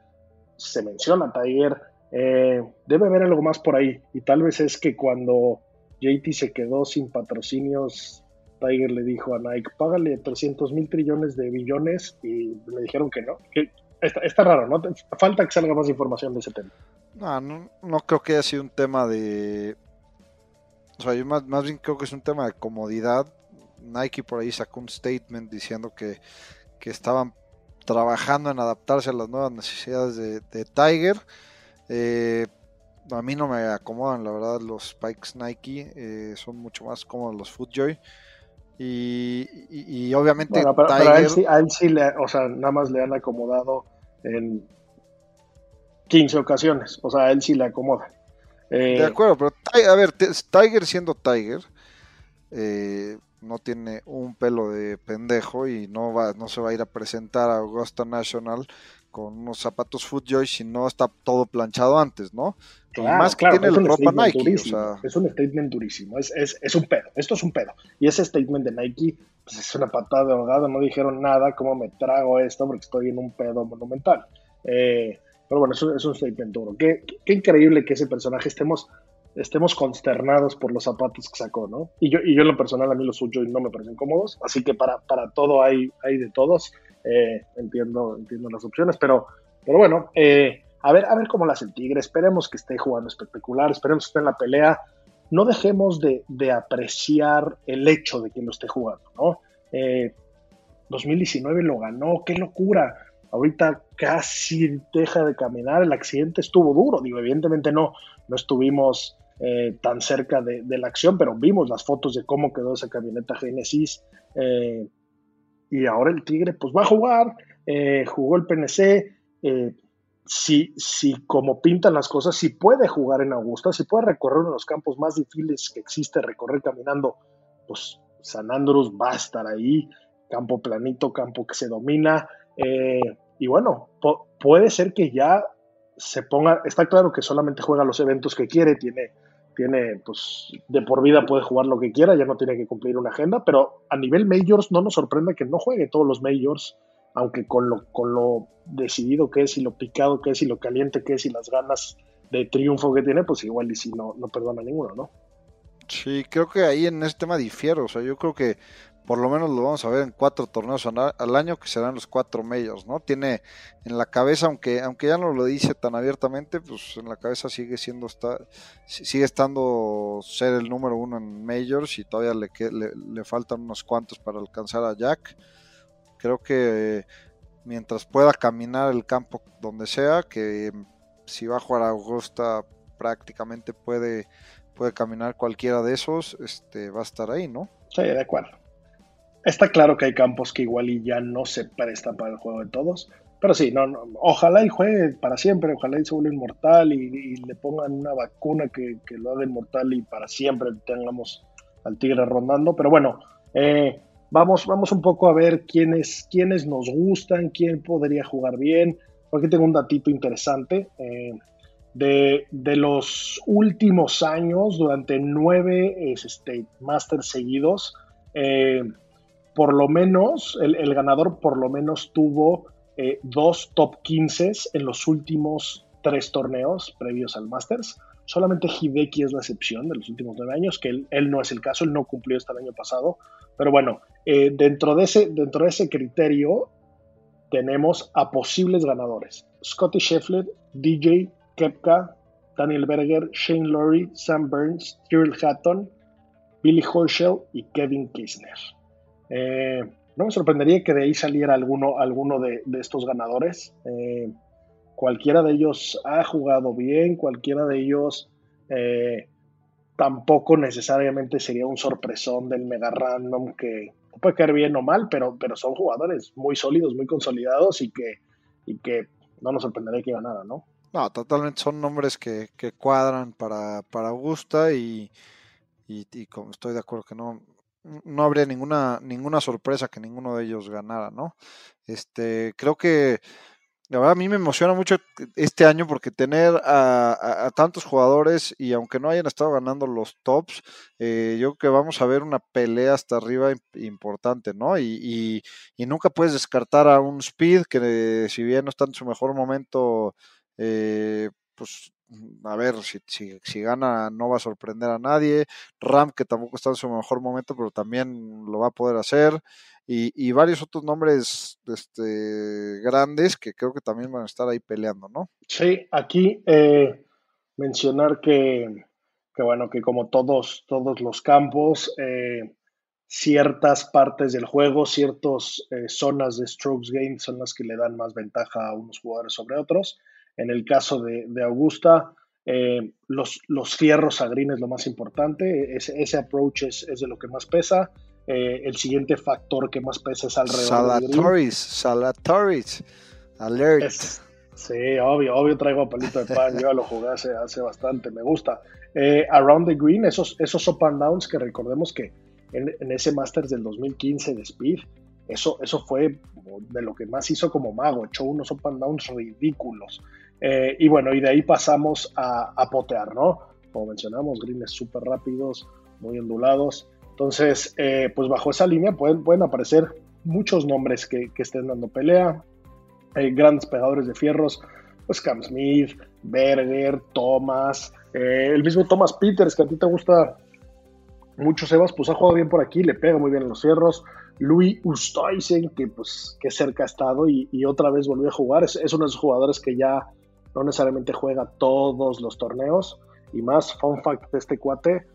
Se menciona Tiger, eh, debe haber algo más por ahí y tal vez es que cuando JT se quedó sin patrocinios, Tiger le dijo a Nike, págale 300 mil trillones de billones y le dijeron que no. Que está, raro, ¿no? Falta que salga más información de ese tema. No, no, creo que haya sido un tema de... O sea, yo más, más bien creo que es un tema de comodidad. Nike por ahí sacó un statement diciendo que, que estaban trabajando en adaptarse a las nuevas necesidades de, de Tiger. Eh, a mí no me acomodan, la verdad, los Spikes Nike. Eh, son mucho más cómodos los Footjoy. Y, y, obviamente. a, él sí, a él sí le, o sea, nada más le han acomodado en 15 ocasiones. O sea, a él sí le acomoda. Eh, de acuerdo, pero a ver, Tiger siendo Tiger, eh, no tiene un pelo de pendejo y no va, no se va a ir a presentar a Augusta National con unos zapatos Footjoy si no está todo planchado antes, ¿no? más que tiene el ropa Nike. Es un statement durísimo, es, es, es, un pedo, esto es un pedo. Y ese statement de Nike pues es una patada de ahogado, no dijeron nada, cómo me trago esto porque estoy en un pedo monumental. Eh, pero bueno, eso es un statement duro. Qué, qué, increíble que ese personaje estemos, estemos consternados por los zapatos que sacó, ¿no? Y yo, y yo en lo personal, a mí los Footjoy no me parecen cómodos, así que para, para todo hay, hay de todos. Eh, entiendo, entiendo las opciones, pero, pero bueno, eh, a ver, a ver cómo hace el Tigre. Esperemos que esté jugando espectacular, esperemos que esté en la pelea. No dejemos de, apreciar el hecho de que lo esté jugando, ¿no? 2019 eh, lo ganó, qué locura. Ahorita casi deja de caminar, el accidente estuvo duro, digo, evidentemente no, no estuvimos tan cerca de, la acción, pero vimos las fotos de cómo quedó esa camioneta Genesis. Eh, y ahora el Tigre pues va a jugar, eh, jugó el PNC, eh, si, si, como pintan las cosas, si puede jugar en Augusta, si puede recorrer uno de los campos más difíciles que existe, recorrer caminando, pues San Andrés va a estar ahí, campo planito, campo que se domina, eh, y bueno, puede ser que ya se ponga, está claro que solamente juega los eventos que quiere, tiene tiene, pues, de por vida puede jugar lo que quiera, ya no tiene que cumplir una agenda, pero a nivel majors no nos sorprende que no juegue todos los majors, aunque con lo, con lo decidido que es y lo picado que es y lo caliente que es y las ganas de triunfo que tiene, pues igual y si no, no perdona ninguno, ¿no? Sí, creo que ahí en este tema difiero, o sea, yo creo que por lo menos lo vamos a ver en cuatro torneos al año, que serán los cuatro majors, ¿no? Tiene en la cabeza, aunque, aunque ya no lo dice tan abiertamente, pues en la cabeza sigue siendo está, sigue estando ser el número uno en majors y todavía le, le, le faltan unos cuantos para alcanzar a Jack. Creo que mientras pueda caminar el campo donde sea, que si va a jugar a Augusta prácticamente puede, puede caminar cualquiera de esos, este, va a estar ahí, ¿no? Sí, de acuerdo. Está claro que hay campos que igual y ya no se prestan para el juego de todos. Pero sí, no, ojalá y juegue para siempre, ojalá y se vuelva inmortal y, le pongan una vacuna que, lo haga inmortal y para siempre tengamos al tigre rondando. Pero bueno, eh, vamos, vamos un poco a ver quiénes, quiénes nos gustan, quién podría jugar bien. Aquí tengo un datito interesante. Eh, de, de, los últimos años, durante nueve este, Masters seguidos, eh, por lo menos, el, ganador por lo menos tuvo eh, dos top 15 en los últimos tres torneos previos al Masters. Solamente Hideki es la excepción de los últimos nueve años, que él, no es el caso, él no cumplió hasta el año pasado. Pero bueno, eh, dentro, de ese, dentro de ese criterio tenemos a posibles ganadores. Scotty Scheffler, DJ, Kepka, Daniel Berger, Shane Lowry, Sam Burns, Tyrrell Hatton, Billy Horschel y Kevin Kisner. Eh, no me sorprendería que de ahí saliera alguno, alguno de, estos ganadores. Eh, cualquiera de ellos ha jugado bien, cualquiera de ellos eh, tampoco necesariamente sería un sorpresón del mega random que puede caer bien o mal, pero, pero son jugadores muy sólidos, muy consolidados y que, y que no nos sorprendería que ganara, ¿no? No, totalmente son nombres que, cuadran para, para Augusta y, y, y como estoy de acuerdo que no, no habría ninguna, ninguna sorpresa que ninguno de ellos ganara, ¿no? Este, creo que la verdad a mí me emociona mucho este año porque tener a, tantos jugadores y aunque no hayan estado ganando los tops, eh, yo creo que vamos a ver una pelea hasta arriba importante, ¿no? Y, nunca puedes descartar a un Speed que si bien no está en su mejor momento, eh, pues a ver, si, si, gana no va a sorprender a nadie. Ram, que tampoco está en su mejor momento, pero también lo va a poder hacer y, varios otros nombres este, grandes que creo que también van a estar ahí peleando, ¿no? Sí, aquí eh, mencionar que, bueno, que como todos, todos los campos, eh, ciertas partes del juego, ciertas eh, zonas de strokes gain son las que le dan más ventaja a unos jugadores sobre otros. En el caso de, Augusta, los, los fierros a green es lo más importante, ese, ese approach es, es de lo que más pesa. Eh, el siguiente factor que más pesa es alrededor Salatoris, Salatoris, alert. sí, obvio, obvio traigo palito de pan, yo lo jugué hace, hace bastante, me gusta. Eh, around the Green, esos, esos up and downs que recordemos que en, ese Masters del 2015 de Speed, eso, eso fue de lo que más hizo como mago, echó unos up and downs ridículos. Eh, y bueno, y de ahí pasamos a, a potear, ¿no? Como mencionamos, greens súper rápidos, muy ondulados. Entonces, eh, pues bajo esa línea pueden, pueden aparecer muchos nombres que, estén dando pelea. Hay grandes pegadores de fierros, pues Cam Smith, Berger, Thomas, eh, el mismo Thomas Peters, que a ti te gusta mucho, Sebas, pues ha jugado bien por aquí, le pega muy bien en los fierros. Louis Ustoisen, que pues que cerca ha estado y, otra vez volvió a jugar. Es, es, uno de esos jugadores que ya no necesariamente juega todos los torneos. Y más, fun fact de este cuate,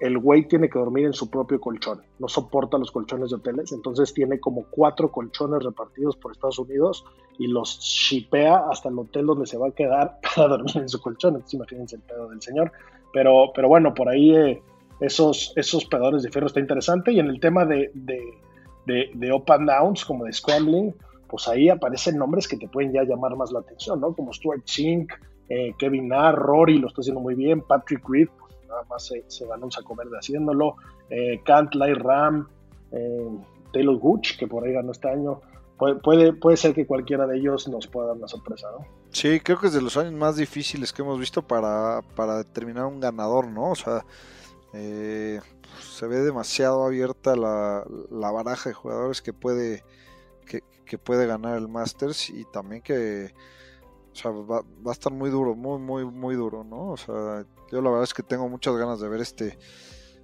el güey tiene que dormir en su propio colchón, no soporta los colchones de hoteles, entonces tiene como cuatro colchones repartidos por Estados Unidos y los shipea hasta el hotel donde se va a quedar para dormir en su colchón, entonces imagínense el pedo del señor, pero, pero bueno, por ahí eh, esos, esos pedadores de fierro está interesante. Y en el tema de, de, de, up and downs, como de scrambling, pues ahí aparecen nombres que te pueden ya llamar más la atención, ¿no? Como Stuart Chink, eh, Kevin Narr, Rory lo está haciendo muy bien, Patrick Reed, nada más se, se ganó un saco verde haciéndolo. Eh, Cantlay Ram, eh, Taylor Gooch, que por ahí ganó este año. Puede, puede, ser que cualquiera de ellos nos pueda dar una sorpresa, ¿no? Sí, creo que es de los años más difíciles que hemos visto para, para determinar un ganador, ¿no? O sea, eh, se ve demasiado abierta la, la, baraja de jugadores que puede, que, puede ganar el Masters y también que va, va, a estar muy duro, muy, muy, muy duro, ¿no? O sea, yo la verdad es que tengo muchas ganas de ver este,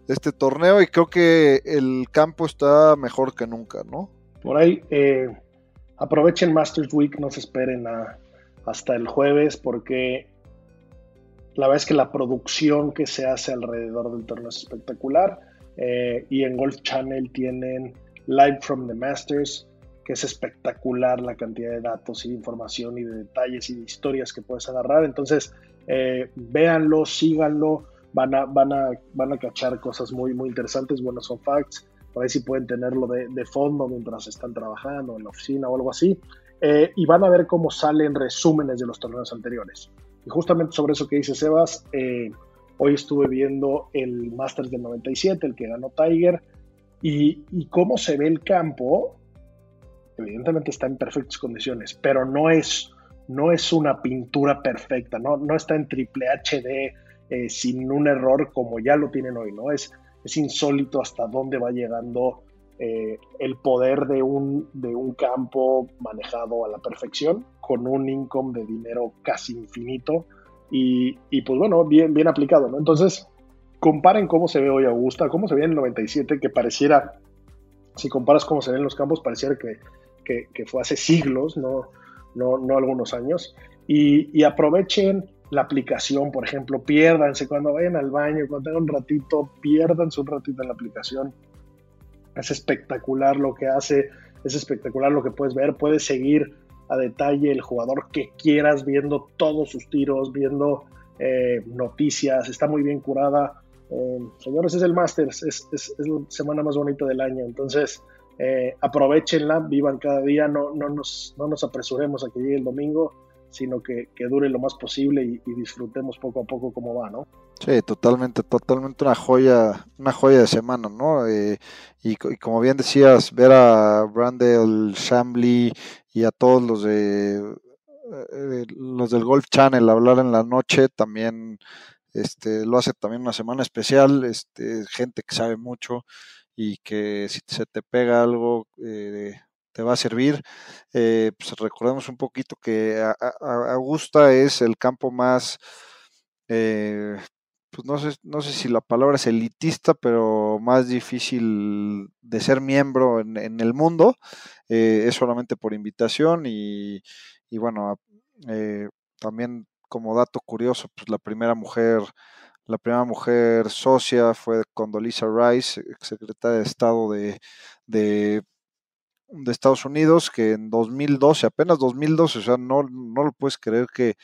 este torneo y creo que el campo está mejor que nunca, ¿no? Por ahí, eh, aprovechen Masters Week, no se esperen hasta el jueves porque la verdad es que la producción que se hace alrededor del torneo es espectacular eh, y en Golf Channel tienen Live from the Masters que es espectacular la cantidad de datos y de información y de detalles y de historias que puedes agarrar. Entonces, eh, véanlo, síganlo, van a, van, a, van a cachar cosas muy, muy interesantes, buenos son facts, por ahí sí pueden tenerlo de, de fondo mientras están trabajando en la oficina o algo así, eh, y van a ver cómo salen resúmenes de los torneos anteriores. Y justamente sobre eso que dice Sebas, eh, hoy estuve viendo el Masters del 97, el que ganó Tiger, y, cómo se ve el campo evidentemente está en perfectas condiciones, pero no es, no es una pintura perfecta, no, no está en triple HD eh, sin un error como ya lo tienen hoy, ¿no? Es, es insólito hasta dónde va llegando eh, el poder de un, de un campo manejado a la perfección, con un income de dinero casi infinito y, y pues bueno, bien, bien aplicado, ¿no? Entonces, comparen cómo se ve hoy Augusta, cómo se ve en el 97, que pareciera, si comparas cómo se ven los campos, pareciera que que, fue hace siglos, no, no, algunos años, y, aprovechen la aplicación, por ejemplo, piérdanse cuando vayan al baño, cuando tengan un ratito, piérdanse un ratito en la aplicación. Es espectacular lo que hace, es espectacular lo que puedes ver, puedes seguir a detalle el jugador que quieras, viendo todos sus tiros, viendo eh, noticias, está muy bien curada. Eh, señores, es el Masters, es, es, es, la semana más bonita del año, entonces eh, aprovechenla, vivan cada día, no, no, nos, no nos apresuremos a que llegue el domingo, sino que, dure lo más posible y, disfrutemos poco a poco cómo va, ¿no? Sí, totalmente, totalmente una joya, una joya de semana, ¿no? Eh, y, como bien decías, ver a Brandel, Shambly y a todos los de eh, los del Golf Channel hablar en la noche también este, lo hace también una semana especial, este, gente que sabe mucho y que si se te pega algo eh, te va a servir. Eh, pues recordemos un poquito que Augusta es el campo más, eh, pues no sé, no sé si la palabra es elitista, pero más difícil de ser miembro en, el mundo. Eh, es solamente por invitación y, y bueno, también como dato curioso, pues la primera mujer la primera mujer socia fue Condoleezza Rice, secretaria de Estado de de Estados Unidos que en 2012, apenas 2012, o sea, no, no lo puedes creer que,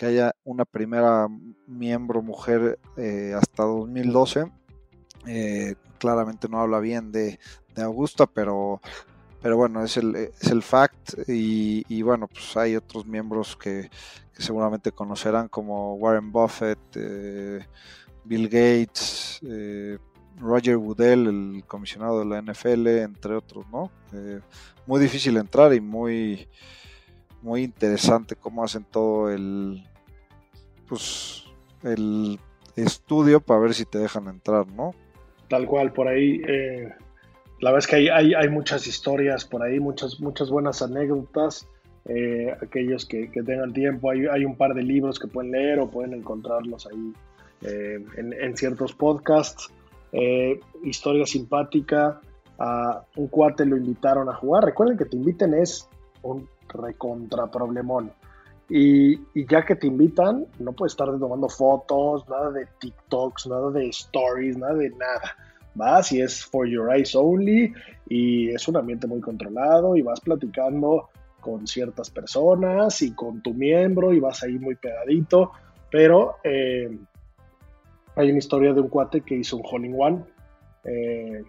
haya una primera miembro mujer eh, hasta 2012. Eh, claramente no habla bien de, Augusta, pero, pero bueno, es el, es el fact y, bueno, pues hay otros miembros que, seguramente conocerán como Warren Buffett, eh, Bill Gates, Roger Woodell, el comisionado de la NFL, entre otros, ¿no? Eh, muy difícil entrar y muy, muy interesante cómo hacen todo el, pues, el estudio para ver si te dejan entrar, ¿no? Tal cual, por ahí, eh, la verdad es que hay, hay, muchas historias por ahí, muchas, muchas buenas anécdotas. Eh, aquellos que, tengan tiempo, hay, hay, un par de libros que pueden leer o pueden encontrarlos ahí en, en, ciertos podcasts eh, historia simpática, a un cuate lo invitaron a jugar. Recuerden que te inviten es un recontra problemón. Y, ya que te invitan, no puedes estar tomando fotos, nada de TikToks, nada de stories, nada de nada. Vas y es for your eyes only y es un ambiente muy controlado y vas platicando con ciertas personas y con tu miembro y vas ahí muy pegadito, pero eh, hay una historia de un cuate que hizo un hole one. Eh,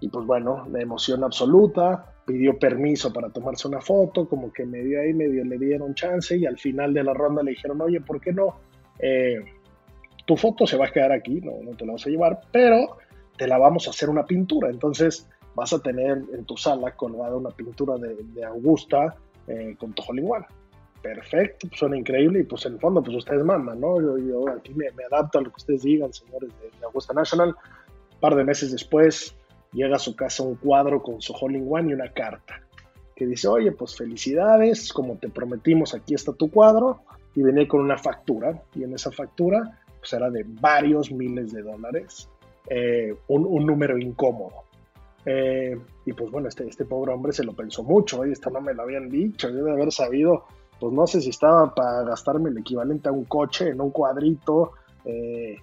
y pues bueno, la emoción absoluta, pidió permiso para tomarse una foto, como que medio ahí, medio le dieron chance y al final de la ronda le dijeron, oye, ¿por qué no? Eh, tu foto se va a quedar aquí, no, no te la vas a llevar, pero te la vamos a hacer una pintura. Entonces vas a tener en tu sala colgada una pintura de, Augusta eh, con tu one perfecto, pues suena increíble y pues en el fondo pues ustedes mandan, ¿no? Yo, aquí me, adapto a lo que ustedes digan, señores de, Augusta National. Un par de meses después llega a su casa un cuadro con su hole in one y una carta que dice, oye, pues felicidades, como te prometimos, aquí está tu cuadro y venía con una factura y en esa factura pues era de varios miles de dólares, eh, un, número incómodo. Eh, y pues bueno, este, este pobre hombre se lo pensó mucho, oye, esto no me lo habían dicho, yo de haber sabido pues no sé si estaba para gastarme el equivalente a un coche en un cuadrito. Eh,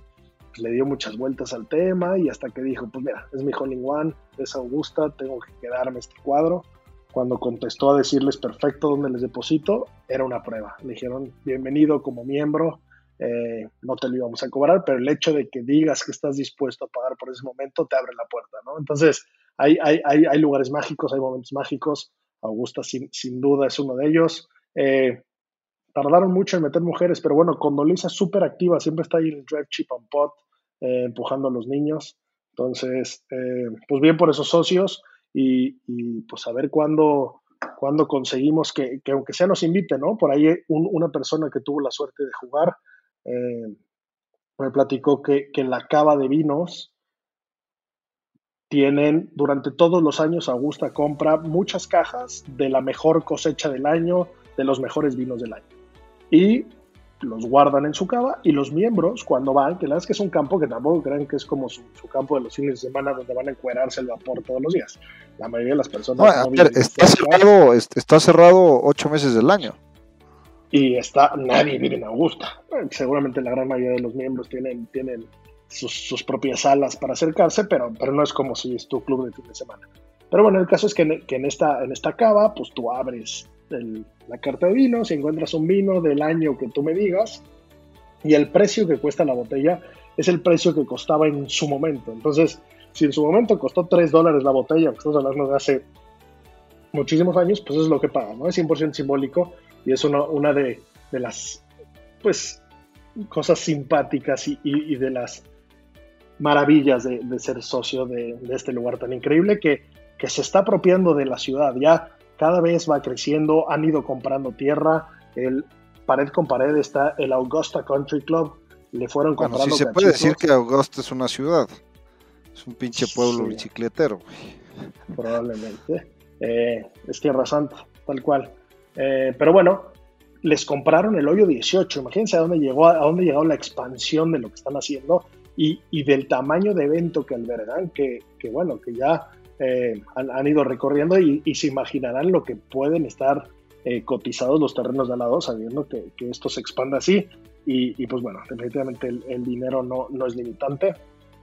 le dio muchas vueltas al tema y hasta que dijo, pues mira, es mi hole one, es Augusta, tengo que quedarme este cuadro. Cuando contestó a decirles perfecto dónde les deposito, era una prueba. Le dijeron, bienvenido como miembro, eh, no te lo íbamos a cobrar, pero el hecho de que digas que estás dispuesto a pagar por ese momento te abre la puerta, ¿no? Entonces, hay, hay, hay, hay lugares mágicos, hay momentos mágicos. Augusta sin, sin duda es uno de ellos. Eh, tardaron mucho en meter mujeres, pero bueno, Condoliza es súper activa, siempre está ahí en el drive chip and pot, eh, empujando a los niños. Entonces, eh, pues bien por esos socios y, pues a ver cuándo, conseguimos que, aunque sea nos invite, ¿no? Por ahí una persona que tuvo la suerte de jugar me platicó que, que en la cava de vinos tienen durante todos los años Augusta compra muchas cajas de la mejor cosecha del año, de los mejores vinos del año. Y los guardan en su cava y los miembros cuando van, que la verdad es que es un campo que tampoco creen que es como su, campo de los fines de semana donde van a encuerarse el vapor todos los días. La mayoría de las personas... está, cerrado, está cerrado ocho meses del año. Y está, nadie vive en Augusta. Seguramente la gran mayoría de los miembros tienen, tienen sus, propias salas para acercarse, pero, pero no es como si es tu club de fin de semana. Pero bueno, el caso es que, en, que en, esta, en esta cava, pues tú abres la carta de vino, si encuentras un vino del año que tú me digas, y el precio que cuesta la botella es el precio que costaba en su momento. Entonces, si en su momento costó 3 dólares la botella, que estamos hablando de hace muchísimos años, pues es lo que paga, ¿no? Es 100% simbólico y es una, una de, de las pues cosas simpáticas y, de las maravillas de, ser socio de, este lugar tan increíble que, que se está apropiando de la ciudad. Ya cada vez va creciendo, han ido comprando tierra, el pared con pared está el Augusta Country Club, le fueron comprando. Bueno, se puede decir que Augusta es una ciudad, es un pinche pueblo bicicletero. Probablemente, eh, es Tierra Santa, tal cual. Eh, pero bueno, les compraron el hoyo 18. Imagínense a dónde llegó, a dónde llegó la expansión de lo que están haciendo y, del tamaño de evento que albergan, que, bueno, que ya eh, han, ido recorriendo y, se imaginarán lo que pueden estar eh, cotizados los terrenos de al lado, sabiendo que, esto se expanda así. Y, pues bueno, definitivamente el, dinero no, no, es limitante.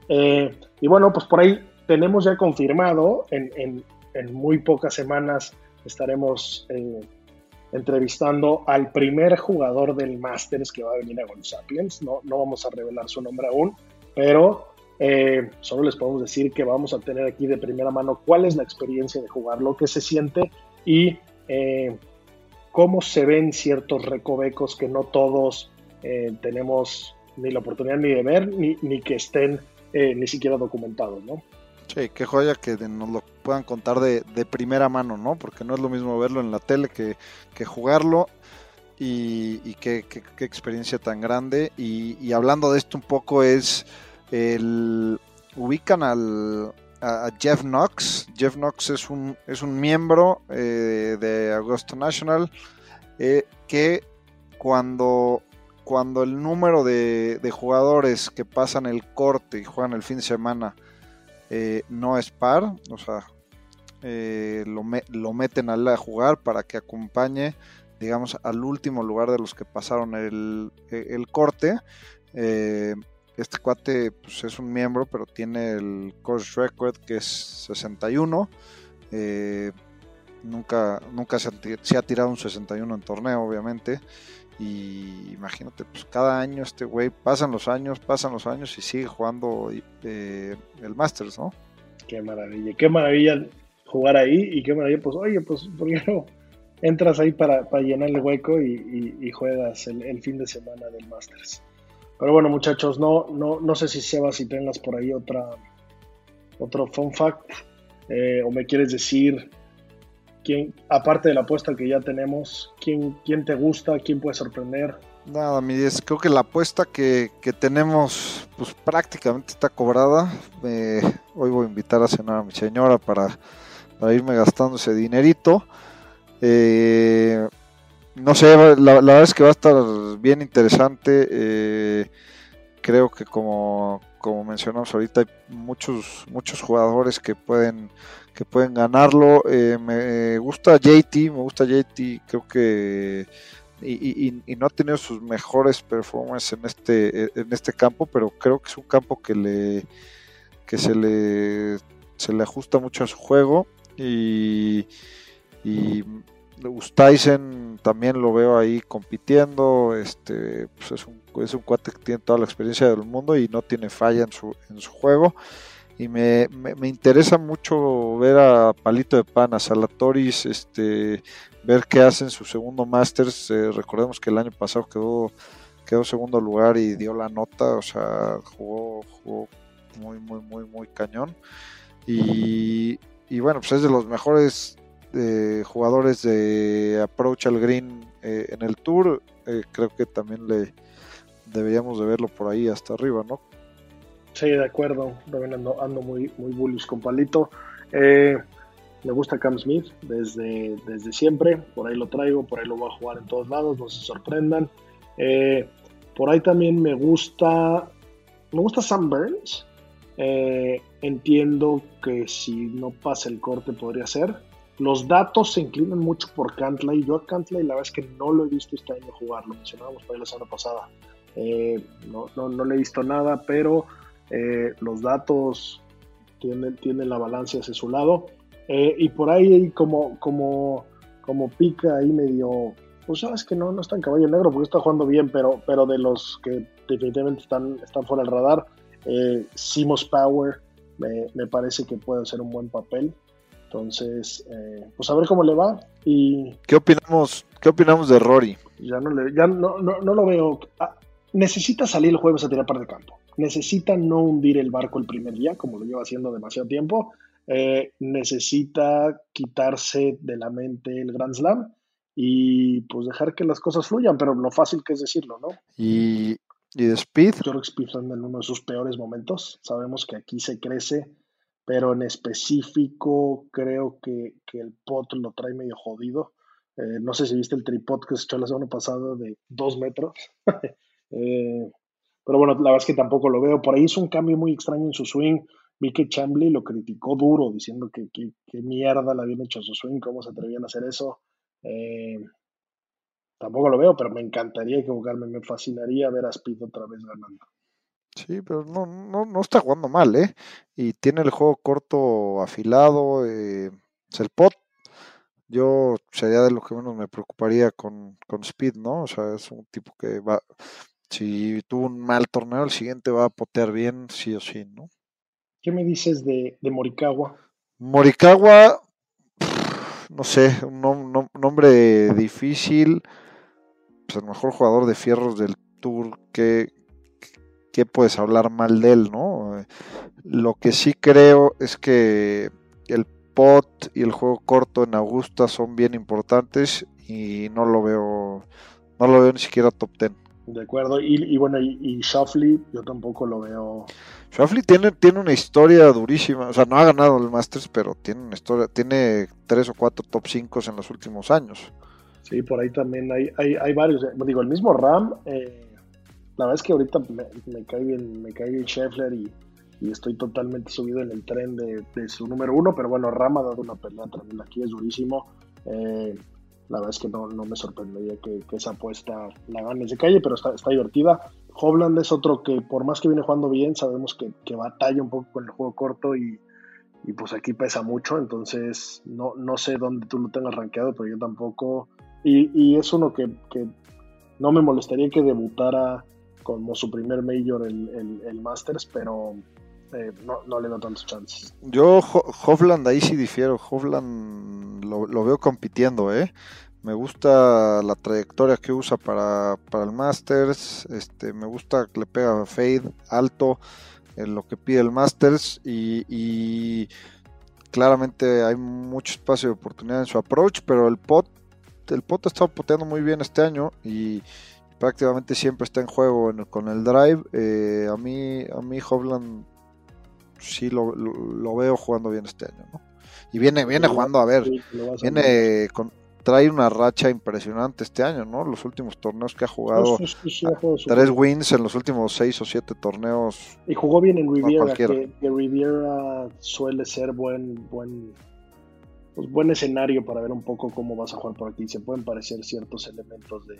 Eh, y bueno, pues por ahí tenemos ya confirmado, en, en, en muy pocas semanas estaremos entrevistando al primer jugador del Masters que va a venir a Golf Sapiens. No, no vamos a revelar su nombre aún, pero eh, solo les podemos decir que vamos a tener aquí de primera mano cuál es la experiencia de jugarlo, qué se siente y eh, cómo se ven ciertos recovecos que no todos eh, tenemos ni la oportunidad ni de ver ni, ni que estén ni siquiera documentados, ¿no? Sí, qué joya que nos lo puedan contar de, primera mano, ¿no? Porque no es lo mismo verlo en la tele que, jugarlo. Y, qué, experiencia tan grande. Y, hablando de esto un poco es el ubican al a Jeff Knox. Jeff Knox es un, es un miembro eh, de Augusta National eh, que cuando, cuando el número de, de, jugadores que pasan el corte y juegan el fin de semana eh, no es par, o sea, lo, lo, meten a, jugar para que acompañe, digamos, al último lugar de los que pasaron el, corte. Eh, este cuate pues, es un miembro, pero tiene el course record que es 61. nunca nunca se, se, ha tirado un 61 en torneo, obviamente. Y imagínate, pues cada año este güey, pasan los años, pasan los años y sigue jugando eh, el Masters, ¿no? Qué maravilla, qué maravilla jugar ahí y qué maravilla, pues oye, pues ¿por qué no? Entras ahí para, llenar el hueco y, juegas el, fin de semana del Masters. Pero bueno, muchachos, no, no, no sé si Sebas, si tengas por ahí otra otro fun fact eh, o me quieres decir aparte de la apuesta que ya tenemos, quién, quién te gusta, quién puede sorprender? Nada, mi 10, creo que la apuesta que, tenemos pues prácticamente está cobrada. hoy voy a invitar a cenar a mi señora para, irme gastando ese dinerito. Eh, no sé, la, verdad es que va a estar bien interesante. Eh, creo que como, como mencionamos ahorita, hay muchos, muchos jugadores que pueden que pueden ganarlo. Eh, me gusta JT, me gusta JT, creo que y, no ha tenido sus mejores performances en este en este campo, pero creo que es un campo que le que se le se le ajusta mucho a su juego y y Ustaisen también lo veo ahí compitiendo, este pues es un cuate que tiene toda la experiencia del mundo y no tiene falla en su en juego y me, me, interesa mucho ver a Palito de Pan, a Salatoris, este, ver qué hacen su segundo Masters. Eh, recordemos que el año pasado quedó, quedó segundo lugar y dio la nota, o sea, jugó, jugó muy, muy, muy, muy cañón. Y, y bueno, pues es de los mejores eh, jugadores de approach al green eh, en el tour. creo que también le deberíamos de verlo por ahí hasta arriba, ¿no? Sí, de acuerdo. ando, ando muy, muy bullish con Palito. Eh, me gusta Cam Smith desde, desde siempre. Por ahí lo traigo, por ahí lo voy a jugar en todos lados, no se sorprendan. Eh, por ahí también me gusta. Me gusta Sam Burns. Eh, entiendo que si no pasa el corte podría ser. Los datos se inclinan mucho por Cantley. Yo a Cantley la verdad es que no lo he visto este año jugar. Lo mencionábamos por ahí la semana pasada. no, no, no le he visto nada, pero eh, los datos tienen, la balanza hacia su lado. Eh, y por ahí como, como, como pica ahí medio, pues sabes que no, no está en caballo negro porque está jugando bien, pero, pero de los que definitivamente están, fuera del radar, eh, Simos Power me, parece que puede hacer un buen papel. Entonces, pues a ver cómo le va. Y... ¿Qué opinamos, qué opinamos de Rory? Ya no, le, ya no, no, no lo veo. Ah, necesita salir el jueves a tirar par de campo. Necesita no hundir el barco el primer día, como lo lleva haciendo demasiado tiempo. Eh, necesita quitarse de la mente el Grand Slam y pues dejar que las cosas fluyan, pero lo fácil que es decirlo, ¿no? Y, y de Speed. George Speed anda en uno de sus peores momentos. Sabemos que aquí se crece, pero en específico creo que, que el pot lo trae medio jodido. Eh, no sé si viste el tripod que se echó la semana pasada de dos metros. eh, pero bueno, la verdad es que tampoco lo veo. Por ahí hizo un cambio muy extraño en su swing. Vi que Chambly lo criticó duro, diciendo que, que, que mierda le habían hecho a su swing, cómo se atrevían a hacer eso. Eh, tampoco lo veo, pero me encantaría equivocarme. Me fascinaría ver a Speed otra vez ganando. Sí, pero no, no, no está jugando mal, ¿eh? Y tiene el juego corto afilado. Eh, es el pot. Yo sería de lo que menos me preocuparía con, con Speed, ¿no? O sea, es un tipo que va. Si tuvo un mal torneo, el siguiente va a potear bien, sí o sí, ¿no? ¿Qué me dices de, de Morikawa? Morikawa, no sé, un nom nom nombre difícil. Pues el mejor jugador de fierros del Tour. ¿Qué, qué puedes hablar mal de él, no? Lo que sí creo es que el pot y el juego corto en Augusta son bien importantes y no lo veo, no lo veo ni siquiera top 10. De acuerdo, y, y bueno, y, y Shoffley, yo tampoco lo veo. Shoffley tiene, tiene una historia durísima, o sea, no ha ganado el Masters, pero tiene una historia, tiene tres o cuatro top 5 en los últimos años. Sí, por ahí también hay, hay, hay varios. Digo, el mismo Ram, eh, la verdad es que ahorita me, cae bien, me cae bien Scheffler y, estoy totalmente subido en el tren de, su número uno, pero bueno, Ram ha dado una pelea tremenda aquí, es durísimo. Eh, la verdad es que no, no me sorprendería que, que, esa apuesta la gane de calle, pero está, está divertida. Hovland es otro que por más que viene jugando bien, sabemos que, que batalla un poco con el juego corto y, y, pues aquí pesa mucho, entonces no, no sé dónde tú lo tengas rankeado, pero yo tampoco. Y, y es uno que, que, no me molestaría que debutara como su primer major el, el, Masters, pero eh, no, le doy tantos chances. Yo, Hovland, ahí sí difiero. Hovland lo, lo, veo compitiendo, ¿eh? Me gusta la trayectoria que usa para, para el Masters. Este, me gusta que le pega fade alto en lo que pide el Masters. Y, y claramente hay mucho espacio de oportunidad en su approach, pero el pot, el pot ha estado poteando muy bien este año y prácticamente siempre está en juego en, con el drive. Eh, a mí, a mí Hovland sí lo, lo, lo, veo jugando bien este año, ¿no? Y viene, viene jugando, a ver, sí, viene con, trae una racha impresionante este año, ¿no? Los últimos torneos que ha jugado, sí, sí, tres wins en los últimos seis o siete torneos. Y jugó bien en Riviera, que, que, Riviera suele ser buen, buen, pues buen escenario para ver un poco cómo vas a jugar por aquí. Se pueden parecer ciertos elementos de,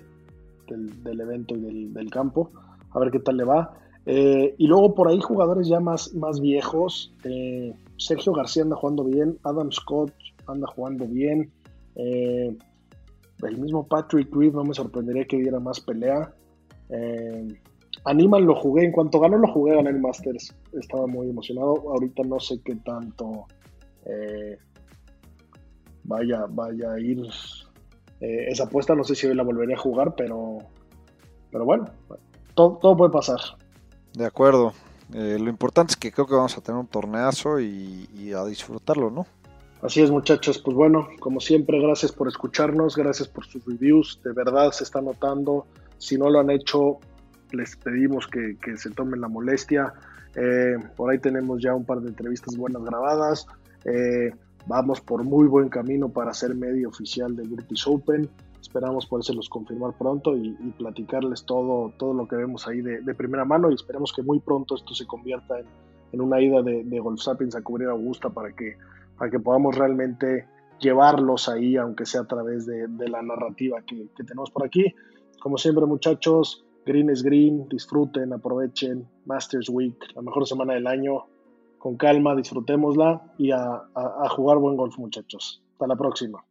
del, evento y del, campo. A ver qué tal le va. Eh, y luego por ahí jugadores ya más, más viejos. Eh, Sergio García anda jugando bien. Adam Scott anda jugando bien. Eh, el mismo Patrick Reed no me sorprendería que diera más pelea. Animal lo jugué, en cuanto ganó lo jugué, gané el Masters. Estaba muy emocionado. Ahorita no sé qué tanto vaya, vaya a ir esa apuesta. No sé si hoy la volvería a jugar, pero, pero bueno, todo, todo puede pasar. De acuerdo. Eh, lo importante es que creo que vamos a tener un torneazo y, y, a disfrutarlo, ¿no? Así es, muchachos. Pues bueno, como siempre, gracias por escucharnos, gracias por sus reviews. De verdad se está notando. Si no lo han hecho, les pedimos que, que se tomen la molestia. Eh, por ahí tenemos ya un par de entrevistas buenas grabadas. Eh, vamos por muy buen camino para ser medio oficial del British Open esperamos podérselos confirmar pronto y, platicarles todo, todo lo que vemos ahí de, de, primera mano y esperemos que muy pronto esto se convierta en, una ida de, de, Golf Sapiens a cubrir Augusta para que, para que podamos realmente llevarlos ahí, aunque sea a través de, de la narrativa que, que, tenemos por aquí. Como siempre muchachos, Green es Green, disfruten, aprovechen, Masters Week, la mejor semana del año, con calma, disfrutémosla y a, a, a jugar buen golf muchachos. Hasta la próxima.